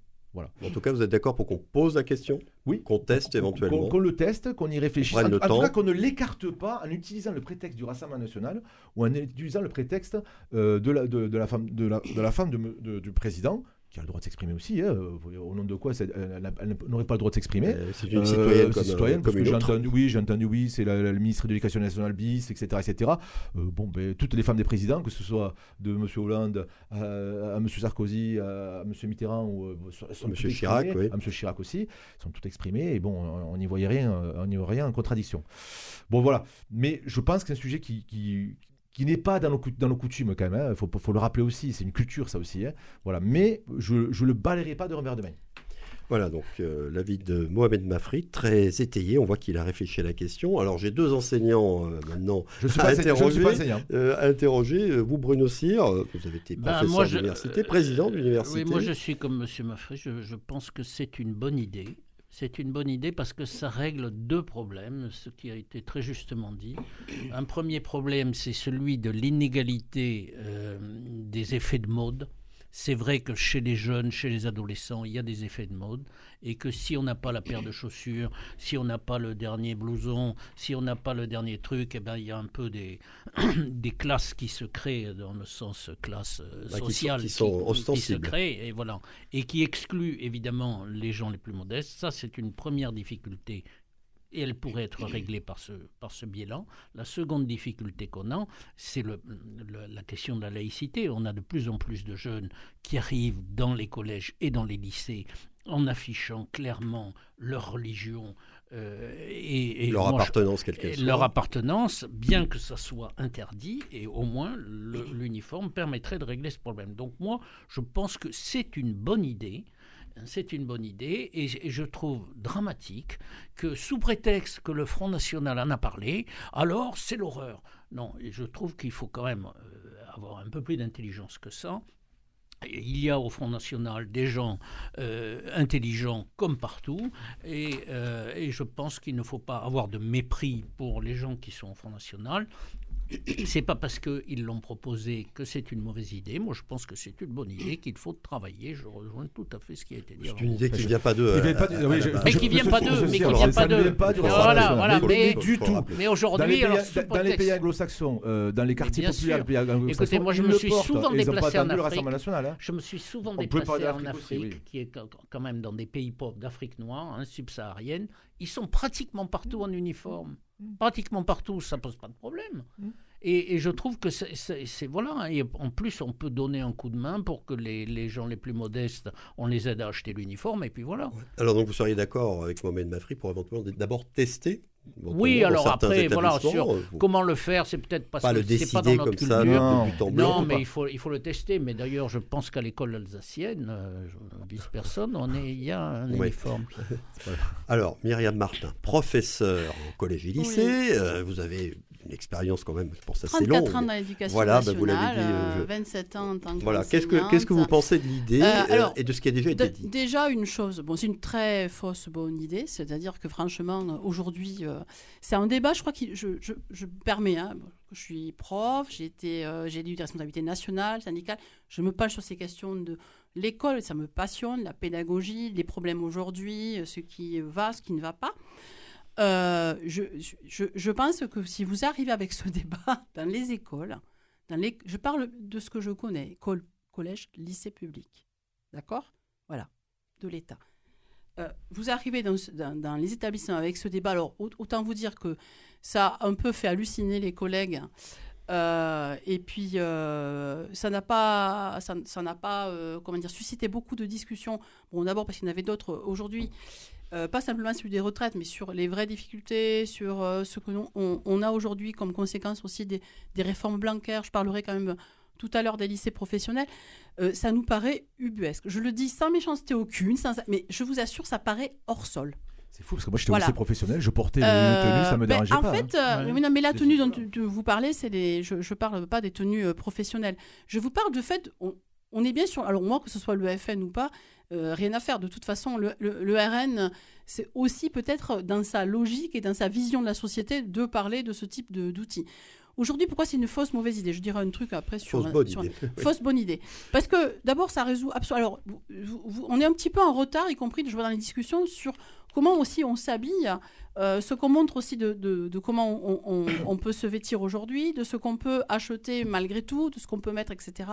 En tout cas, vous êtes d'accord pour qu'on pose la question Oui. Qu'on teste éventuellement Qu'on le teste, qu'on y réfléchisse. En, tout cas, qu'on ne l'écarte pas en utilisant le prétexte du Rassemblement national ou en utilisant le prétexte euh, de, la, de, de la femme, de la, de la femme de me- de- du président, qui a le droit de s'exprimer aussi. Hein. Au nom de quoi elle, n'aurait pas le droit de s'exprimer C'est une citoyenne, comme, une autre. Entendu, oui, j'ai entendu oui, c'est le ministre de l'Éducation nationale bis, etc. etc. bon, ben, toutes les femmes des présidents, que ce soit de M. Hollande à, M. Sarkozy, à, M. Mitterrand ou à M. Chirac, à M. Chirac aussi, sont toutes exprimées et bon, on n'y voyait rien, on n'y voyait rien en contradiction. Bon, voilà. Mais je pense que c'est un sujet qui, qui qui n'est pas dans nos, dans nos coutumes quand même, il hein. faut, faut, le rappeler aussi, c'est une culture ça aussi. Hein. Voilà. Mais je ne le balayerai pas de revers de main. Voilà donc euh, l'avis de Mohamed Mafri, très étayé. On voit qu'il a réfléchi à la question. Alors j'ai deux enseignants euh, maintenant je suis à, interroger, euh, interroger. Vous Bruno Cyr, vous avez été ben, professeur d'université, président d'université. Oui, moi je suis comme Monsieur Mafri. Je, je pense que c'est une bonne idée. C'est une bonne idée parce que ça règle deux problèmes, ce qui a été très justement dit. Un premier problème, c'est celui de l'inégalité euh, des effets de mode. C'est vrai que chez les jeunes, chez les adolescents, il y a des effets de mode et que si on n'a pas la paire de chaussures, si on n'a pas le dernier blouson, si on n'a pas le dernier truc, eh ben, il y a un peu des, des classes qui se créent dans le sens classe euh, bah, sociale qui, sont, se créent et voilà et qui excluent évidemment les gens les plus modestes. Ça, c'est une première difficulté et elle pourrait être réglée par ce, par ce biais-là. La seconde difficulté qu'on a, c'est le, la question de la laïcité. On a de plus en plus de jeunes qui arrivent dans les collèges et dans les lycées en affichant clairement leur religion euh, et, leur appartenance, Leur appartenance, bien que ça soit interdit, et au moins l'uniforme permettrait de régler ce problème. Donc moi, je pense que c'est une bonne idée. C'est une bonne idée et, je trouve dramatique que sous prétexte que le Front National en a parlé, alors c'est l'horreur. Non, je trouve qu'il faut quand même euh, avoir un peu plus d'intelligence que ça il y a au Front National des gens euh, intelligents comme partout, euh, et, je pense qu'il ne faut pas avoir de mépris pour les gens qui sont au Front National. C'est pas parce qu'ils l'ont proposé que c'est une mauvaise idée. Moi, je pense que c'est une bonne idée qu'il faut travailler. Je rejoins tout à fait ce qui a été dit. C'est une idée qui ne vient pas d'eux. Mais qui ne vient pas d'eux. Mais qui ne vient pas d'eux. Voilà, voilà. Mais du tout. Mais aujourd'hui, dans les pays anglo-saxons, euh, dans les quartiers populaires, Écoutez, moi, je me suis souvent déplacé en Afrique. Je me suis souvent déplacé en Afrique, qui est quand même dans des pays pauvres d'Afrique noire, hein, subsaharienne. Ils sont pratiquement partout en uniforme. Mm. Pratiquement partout, ça pose pas de problème. Et, je trouve que c'est voilà. Et en plus, on peut donner un coup de main pour que les, les gens les plus modestes, on les aide à acheter l'uniforme. Et puis voilà. Alors donc vous seriez d'accord avec Mohamed Mafri pour éventuellement d'abord tester oui, alors après, voilà, sur euh, comment le faire, c'est peut-être parce pas que c'est pas dans notre culture. Ça, non, non mais il faut, il faut le tester. Mais d'ailleurs, je pense qu'à l'école alsacienne, euh, vice personne, on est, il y a un uniforme. alors, Myriam Martin, professeur au collège et lycée, euh, vous avez une expérience quand même, je pense, assez longue. 34 ans dans l'éducation voilà, nationale, bah, vous l'avez dit, 27 ans en tant que Voilà, qu'est-ce que, qu'est-ce que vous pensez de l'idée et de ce qui a déjà été dit Déjà, une chose, bon, c'est une très fausse bonne idée, c'est-à-dire que franchement, aujourd'hui, c'est un débat, je crois que je, je, je permets, hein, je suis prof, j'ai été, euh, j'ai eu des responsabilités nationales, syndicales, je me penche sur ces questions de l'école, ça me passionne, la pédagogie, les problèmes aujourd'hui, ce qui va, ce qui ne va pas. Euh, je, pense que si vous arrivez avec ce débat dans les écoles, dans les, je parle de ce que je connais, collège, lycée public, d'accord? Voilà, de l'État. Euh, vous arrivez dans, les établissements avec ce débat, alors autant vous dire que ça a un peu fait halluciner les collègues. Euh, et puis, euh, ça n'a pas, ça, pas comment dire, suscité beaucoup de discussions. Bon, d'abord parce qu'il y en avait d'autres aujourd'hui, pas simplement sur des retraites, mais sur les vraies difficultés, sur ce que on, on a aujourd'hui comme conséquence aussi des, réformes blancaires. Je parlerai quand même tout à l'heure des lycées professionnels, euh, ça nous paraît ubuesque. Je le dis sans méchanceté aucune, mais je vous assure, ça paraît hors sol. C'est fou parce que moi j'étais au lycée professionnel, je portais une tenue, ça me ben, dérangeait en pas. En fait, hein. euh, mais la tenue dont vous parlez, c'est les, je ne parle pas des tenues euh, professionnelles. Je vous parle du fait, on, est bien sûr, alors moi que ce soit le FN ou pas, rien à faire. De toute façon, le, le RN, c'est aussi peut-être dans sa logique et dans sa vision de la société de parler de ce type d'outils. Aujourd'hui, pourquoi c'est une fausse mauvaise idée? Je dirais un truc après sur. Fausse bonne idée. Fausse bonne idée. Parce que d'abord, ça résout absolument. Alors, on est un petit peu en retard, y compris, je vois dans les discussions, sur comment aussi on s'habille, euh, ce qu'on montre aussi de, de, comment on, on, peut se vêtir aujourd'hui, de ce qu'on peut acheter malgré tout, de ce qu'on peut mettre, etc.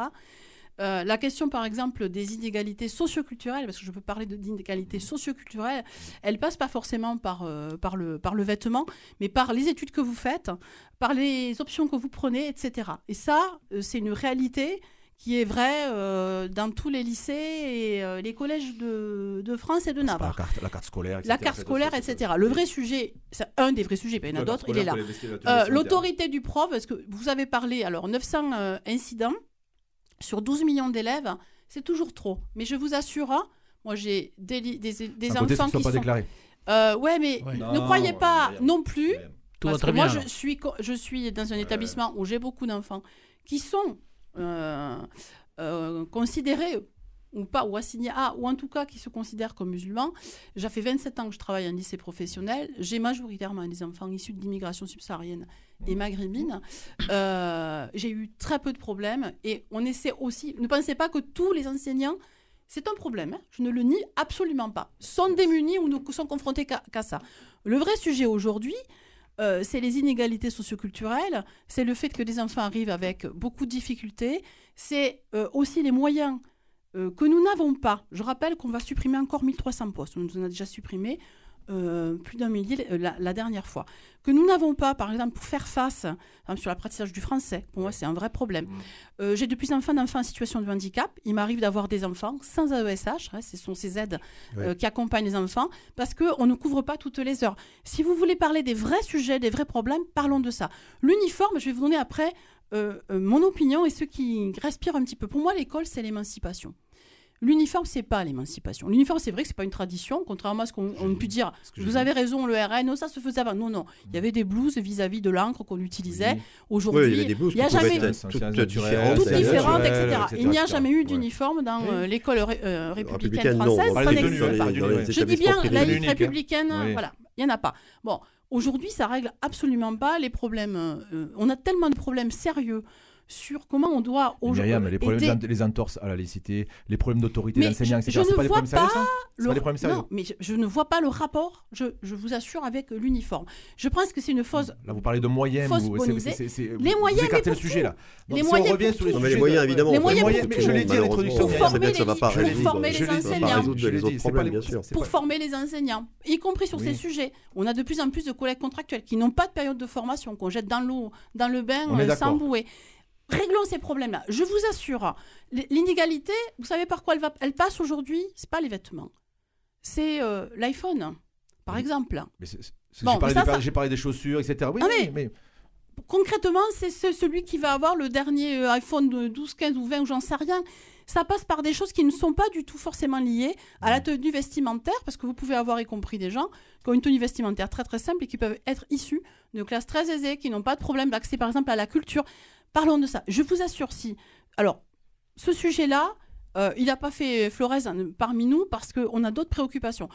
euh, la question, par exemple, des inégalités socioculturelles, parce que je peux parler d'inégalités socioculturelles, elle passe pas forcément par, euh, par, le, par le vêtement, mais par les études que vous faites, par les options que vous prenez, etc. Et ça, euh, c'est une réalité qui est vraie dans tous les lycées et les collèges de, de, France et de Navarre. La carte, la carte scolaire, etc. La carte scolaire, etc. Le vrai sujet, c'est un des vrais sujets, mais il y en a d'autres, il est là. L'autorité du prof, parce que vous avez parlé, alors 900 incidents, sur 12 millions d'élèves, c'est toujours trop. Mais je vous assure, hein, moi j'ai des, des, enfants qui sont... pas déclarés. Euh, ouais, mais ne croyez pas non plus. Tout parce que moi, je suis, je suis dans un établissement où j'ai beaucoup d'enfants qui sont euh, euh, considérés ou pas, ou assignés à, ou en tout cas qui se considèrent comme musulmans. J'ai fait 27 ans que je travaille en lycée professionnel. J'ai majoritairement des enfants issus de l'immigration subsaharienne et maghrébine. Euh, j'ai eu très peu de problèmes et on essaie aussi. Ne pensez pas que tous les enseignants, c'est un problème, hein, je ne le nie absolument pas, sont démunis ou ne sont confrontés qu'à ça. Le vrai sujet aujourd'hui, euh, c'est les inégalités socioculturelles, c'est le fait que des enfants arrivent avec beaucoup de difficultés, c'est euh, aussi les moyens euh, que nous n'avons pas. Je rappelle qu'on va supprimer encore 1300 postes. On nous en a déjà supprimé euh, plus d'un millier euh, la, dernière fois. Que nous n'avons pas, par exemple, pour faire face sur l'apprentissage du français. Pour moi, c'est un vrai problème. Mmh. J'ai depuis enfants d'enfants en situation de handicap. Il m'arrive d'avoir des enfants sans AESH. Hein, ce sont ces aides qui accompagnent les enfants parce qu'on ne couvre pas toutes les heures. Si vous voulez parler des vrais sujets, des vrais problèmes, parlons de ça. L'uniforme, je vais vous donner après euh, euh, mon opinion et ceux qui respirent un petit peu. Pour moi, l'école, c'est l'émancipation. L'uniforme, c'est pas l'émancipation. L'uniforme, c'est vrai que c'est pas une tradition, contrairement à ce qu'on peut dire. Vous avez raison, le RN, ça se faisait avant. Non, non. Il y avait des blouses vis-à-vis de l'encre qu'on utilisait. Aujourd'hui, il n'y a jamais toutes, différentes, etc. Il n'y a jamais eu d'uniforme dans euh, l'école républicaine française. Ça n'existe pas. Je dis bien laïque républicaine, voilà, il n'y en a pas. Bon, Aujourd'hui, ça règle absolument pas les problèmes. Euh, on a tellement de problèmes sérieux sur comment on doit aujourd'hui. les problèmes les entorses à la laïcité, les problèmes d'autorité d'enseignants, etc. Je ne pas vois pas, le... pas des Non, mais je, ne vois pas le rapport, je, je vous assure, avec l'uniforme. Je pense que c'est une fausse. Là, vous parlez de moyens. Fausse vous, c les moyens, vous écartez le sujet là. les moyens, revient sur les, non, mais les moyens, évidemment. Les moyens, mais je l'ai dit à l'introduction. Pour former les enseignants. Pour former les enseignants, y compris sur ces sujets. On a de plus en plus de collègues contractuels qui n'ont pas de période de formation, qu'on jette dans l'eau, dans le bain sans bouée. Réglons ces problèmes-là. Je vous assure, l'inégalité, vous savez par quoi elle, va, elle passe aujourd'hui? C'est pas les vêtements. C'est euh, l'iPhone, par exemple. J'ai parlé, des chaussures, etc. Oui, ah, mais, Concrètement, c'est celui qui va avoir le dernier euh, iPhone de 12, 15 ou 20 ou j'en sais rien. Ça passe par des choses qui ne sont pas du tout forcément liées à la tenue vestimentaire, parce que vous pouvez avoir y compris des gens qui ont une tenue vestimentaire très très simple et qui peuvent être issus de classes très aisées, qui n'ont pas de problème d'accès par exemple à la culture. Parlons de ça. Je vous assure, si. Alors, ce sujet-là, euh, il n'a pas fait Flores parmi nous parce qu'on a d'autres préoccupations.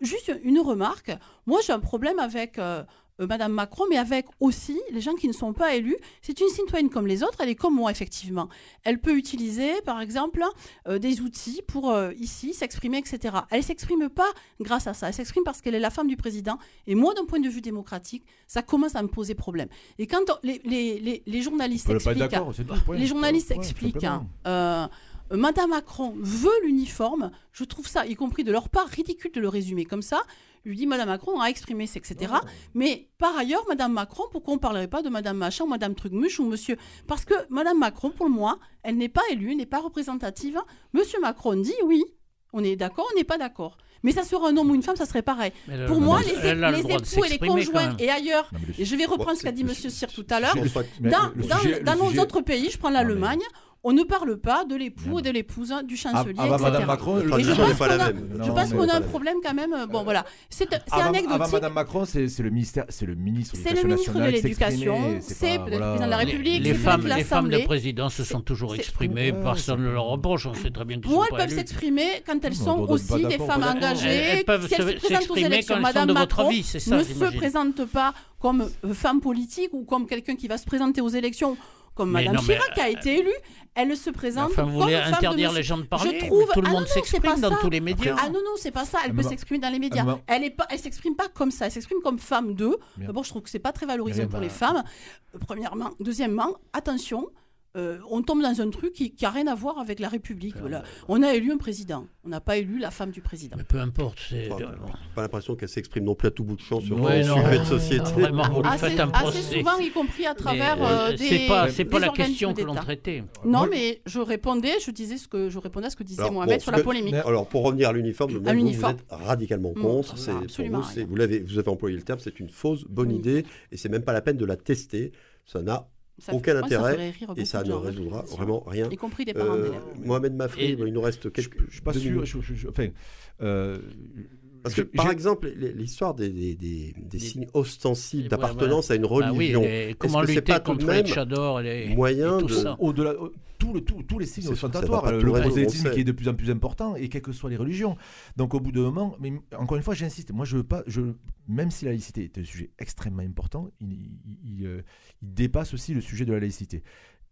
Juste une remarque. Moi, j'ai un problème avec euh, euh, Madame Macron, mais avec aussi les gens qui ne sont pas élus. C'est une citoyenne comme les autres, elle est comme moi, effectivement. Elle peut utiliser, par exemple, euh, des outils pour, euh, ici, s'exprimer, etc. Elle ne s'exprime pas grâce à ça, elle s'exprime parce qu'elle est la femme du président. Et moi, d'un point de vue démocratique, ça commence à me poser problème. Et quand les, les, les, journalistes expliquent... les journalistes expliquent... Madame Macron veut l'uniforme, je trouve ça, y compris de leur part, ridicule de le résumer comme ça. Je lui dis, Madame Macron a exprimé, etc. Mais par ailleurs, Madame Macron, pourquoi on ne parlerait pas de Madame Machin ou Madame Trucmuche ou Monsieur? Parce que Madame Macron, pour moi, elle n'est pas élue, n'est pas représentative. Monsieur Macron dit oui, on est d'accord, on n'est pas d'accord. Mais ça sera un homme ou une femme, ça serait pareil. Pour moi, les, époux et les conjoints, et ailleurs, et je vais reprendre ce qu'a dit Monsieur Cyr tout à l'heure, dans, dans nos autres pays, je prends l'Allemagne, on ne parle pas de l'époux et de l'épouse du chancelier, ah, ah bah, Madame Macron, je pense qu'on a un problème quand même. Euh, bon, voilà. C'est anecdotique. Avant Madame Macron, c'est le ministère, c'est le ministre C'est le ministre de l'Éducation, c'est le président de la République, les femmes, les femmes de président se sont toujours exprimées. Personne ne leur reproche. On sait très bien qu'ils Moi, elles peuvent s'exprimer quand elles sont aussi des femmes engagées. Elles peuvent s'exprimer quand Madame Macron ne se présente pas comme femme politique ou comme quelqu'un qui va se présenter aux élections comme Madame Chirac a euh, été élue, elle se présente enfin, vous voulez interdire les gens de parler Je trouve... Tout le ah monde s'exprime dans tous les médias. Ah non, non, c'est pas ça. Elle peut s'exprimer dans les médias. Elle est pas, elle s'exprime pas comme ça. Elle s'exprime comme femme d'eux. D'abord, je trouve que c'est pas très valorisant pour les femmes. Premièrement. Deuxièmement, attention, euh, on tombe dans un truc qui n'a rien à voir avec la République. Voilà. On a élu un président, on n'a pas élu la femme du président. Mais peu importe. C'est... Enfin, pas l'impression qu'elle s'exprime non plus à tout bout de champ sur le sujet de société. Vraiment, vous assez, faites un assez souvent, y compris à travers euh, euh, des. c'est pas, c'est pas des la question que l'on traitait. Non, Moi- mais je répondais, je disais ce que je répondais à ce que disait Alors, Mohamed bon, sur la que- polémique. Alors, pour revenir à l'uniforme, vous, vous l'uniforme. êtes radicalement Mm, contre. non, absolument vous, vous, l'avez, vous avez employé le terme, c'est une fausse bonne Oui. idée et c'est même pas la peine de la tester. Ça n'a Ça aucun intérêt et ça de ne gens, résoudra vraiment rien. Y compris des parents Euh, d'élèves. Mohamed Mafri, Et- il nous reste Je quelques. je suis pas sûr. minutes. je- je- je- enfin, euh, Parce que, je- par exemple, l'histoire des, des- des- signes ostensibles d'appartenance à une Bah oui, religion, comment lutter pas contre les même les, moyen et tout de- ça? au-delà, euh, tout le- tout- tous les signes ostentatoires, le, prosélytisme qui est de plus en plus important, et quelles que soient les religions. Donc au bout d'un moment, mais encore une fois, j'insiste, moi je veux pas, je, même si la laïcité est un sujet extrêmement important, il, il- il, euh, il dépasse aussi le sujet de la laïcité.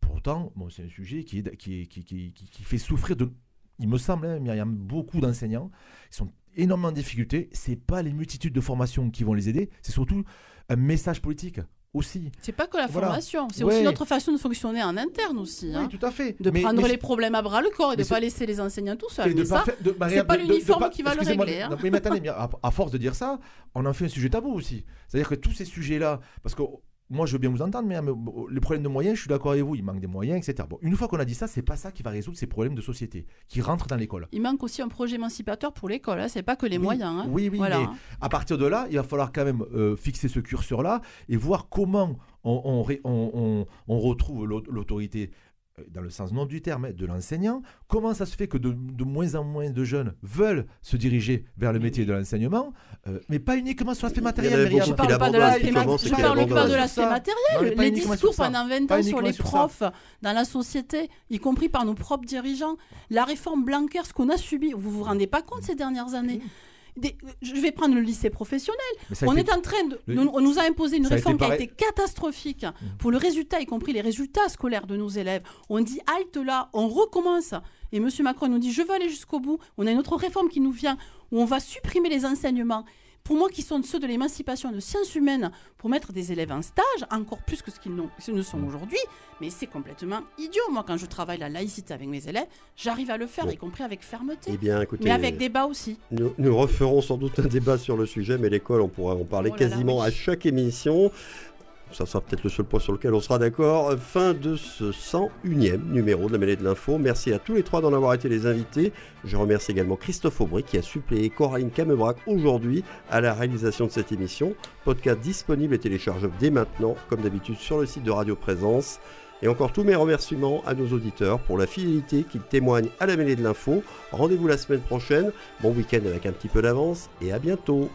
Pourtant, bon, c'est un sujet qui, est, qui, est- qui, qui- qui- qui fait souffrir de, il me semble, hein, Myriam, beaucoup d'enseignants qui sont énormément en difficulté. C'est pas les multitudes de formations qui vont les aider, c'est surtout un message politique aussi. C'est pas que la Voilà. formation, c'est Ouais. aussi notre façon de fonctionner en interne aussi. hein. Oui, tout à fait. De Mais- prendre mais les problèmes à bras le corps et de mais ne pas c'est- laisser les enseignants tout seuls. De Mais pas de- de- de- de l'uniforme qui va le régler, hein. non, mais attendez, mais à, à force de dire ça, on en fait un sujet tabou aussi. C'est-à-dire que tous ces sujets-là, parce que moi je veux bien vous entendre, mais euh, les problèmes de moyens, je suis d'accord avec vous, il manque des moyens, etc. Bon, une fois qu'on a dit ça, c'est pas ça qui va résoudre ces problèmes de société qui rentrent dans l'école. il manque aussi un projet émancipateur pour l'école. Hein. C'est pas que les Oui, moyens. hein. Oui, oui, Voilà, mais hein. à partir de là, il va falloir quand même euh, fixer ce curseur-là et voir comment on, on ré- on- on- on retrouve l'au- l'autorité dans le sens noble du terme, hein, de l'enseignant. Comment ça se fait que de, de moins en moins de jeunes veulent se diriger vers le métier de l'enseignement, euh, mais pas uniquement sur l'aspect matériel. Je qui parle pas de l'aspect matériel. Non, les discours pendant 20 Pas ans sur les sur ça. profs, dans la société, y compris par nos propres dirigeants. La réforme Blanquer, ce qu'on a subi, vous vous rendez pas compte ces dernières années Des- Je vais prendre le lycée professionnel. On été- est en train de. le- on nous a imposé une ça a réforme qui a été catastrophique pour le résultat, y compris les résultats scolaires de nos élèves. On dit halte là, on recommence. Et M. Macron nous dit je veux aller jusqu'au bout. On a une autre réforme qui nous vient où on va supprimer les enseignements. Pour moi, qui sont ceux de l'émancipation de sciences humaines, pour mettre des élèves en stage, encore plus que ce qu'ils ne sont aujourd'hui, mais c'est complètement idiot. Moi, quand je travaille la laïcité avec mes élèves, j'arrive à le faire, Bon. y compris avec fermeté, Eh bien, écoutez, mais avec débat aussi. nous, nous referons sans doute un débat sur le sujet, mais l'école, on pourra en parler Oh là là, quasiment oui. à chaque émission. Ça sera peut-être le seul point sur lequel on sera d'accord. Fin de ce 101e numéro de la mêlée de l'info. Merci à tous les trois d'en avoir été les invités. Je remercie également Christophe Aubry qui a suppléé Coraline Camebrac aujourd'hui à la réalisation de cette émission. Podcast disponible et téléchargeable dès maintenant, comme d'habitude, sur le site de Radio Présence. Et encore tous mes remerciements à nos auditeurs pour la fidélité qu'ils témoignent à la mêlée de l'info. Rendez-vous la semaine prochaine. Bon week-end avec un petit peu d'avance et à bientôt.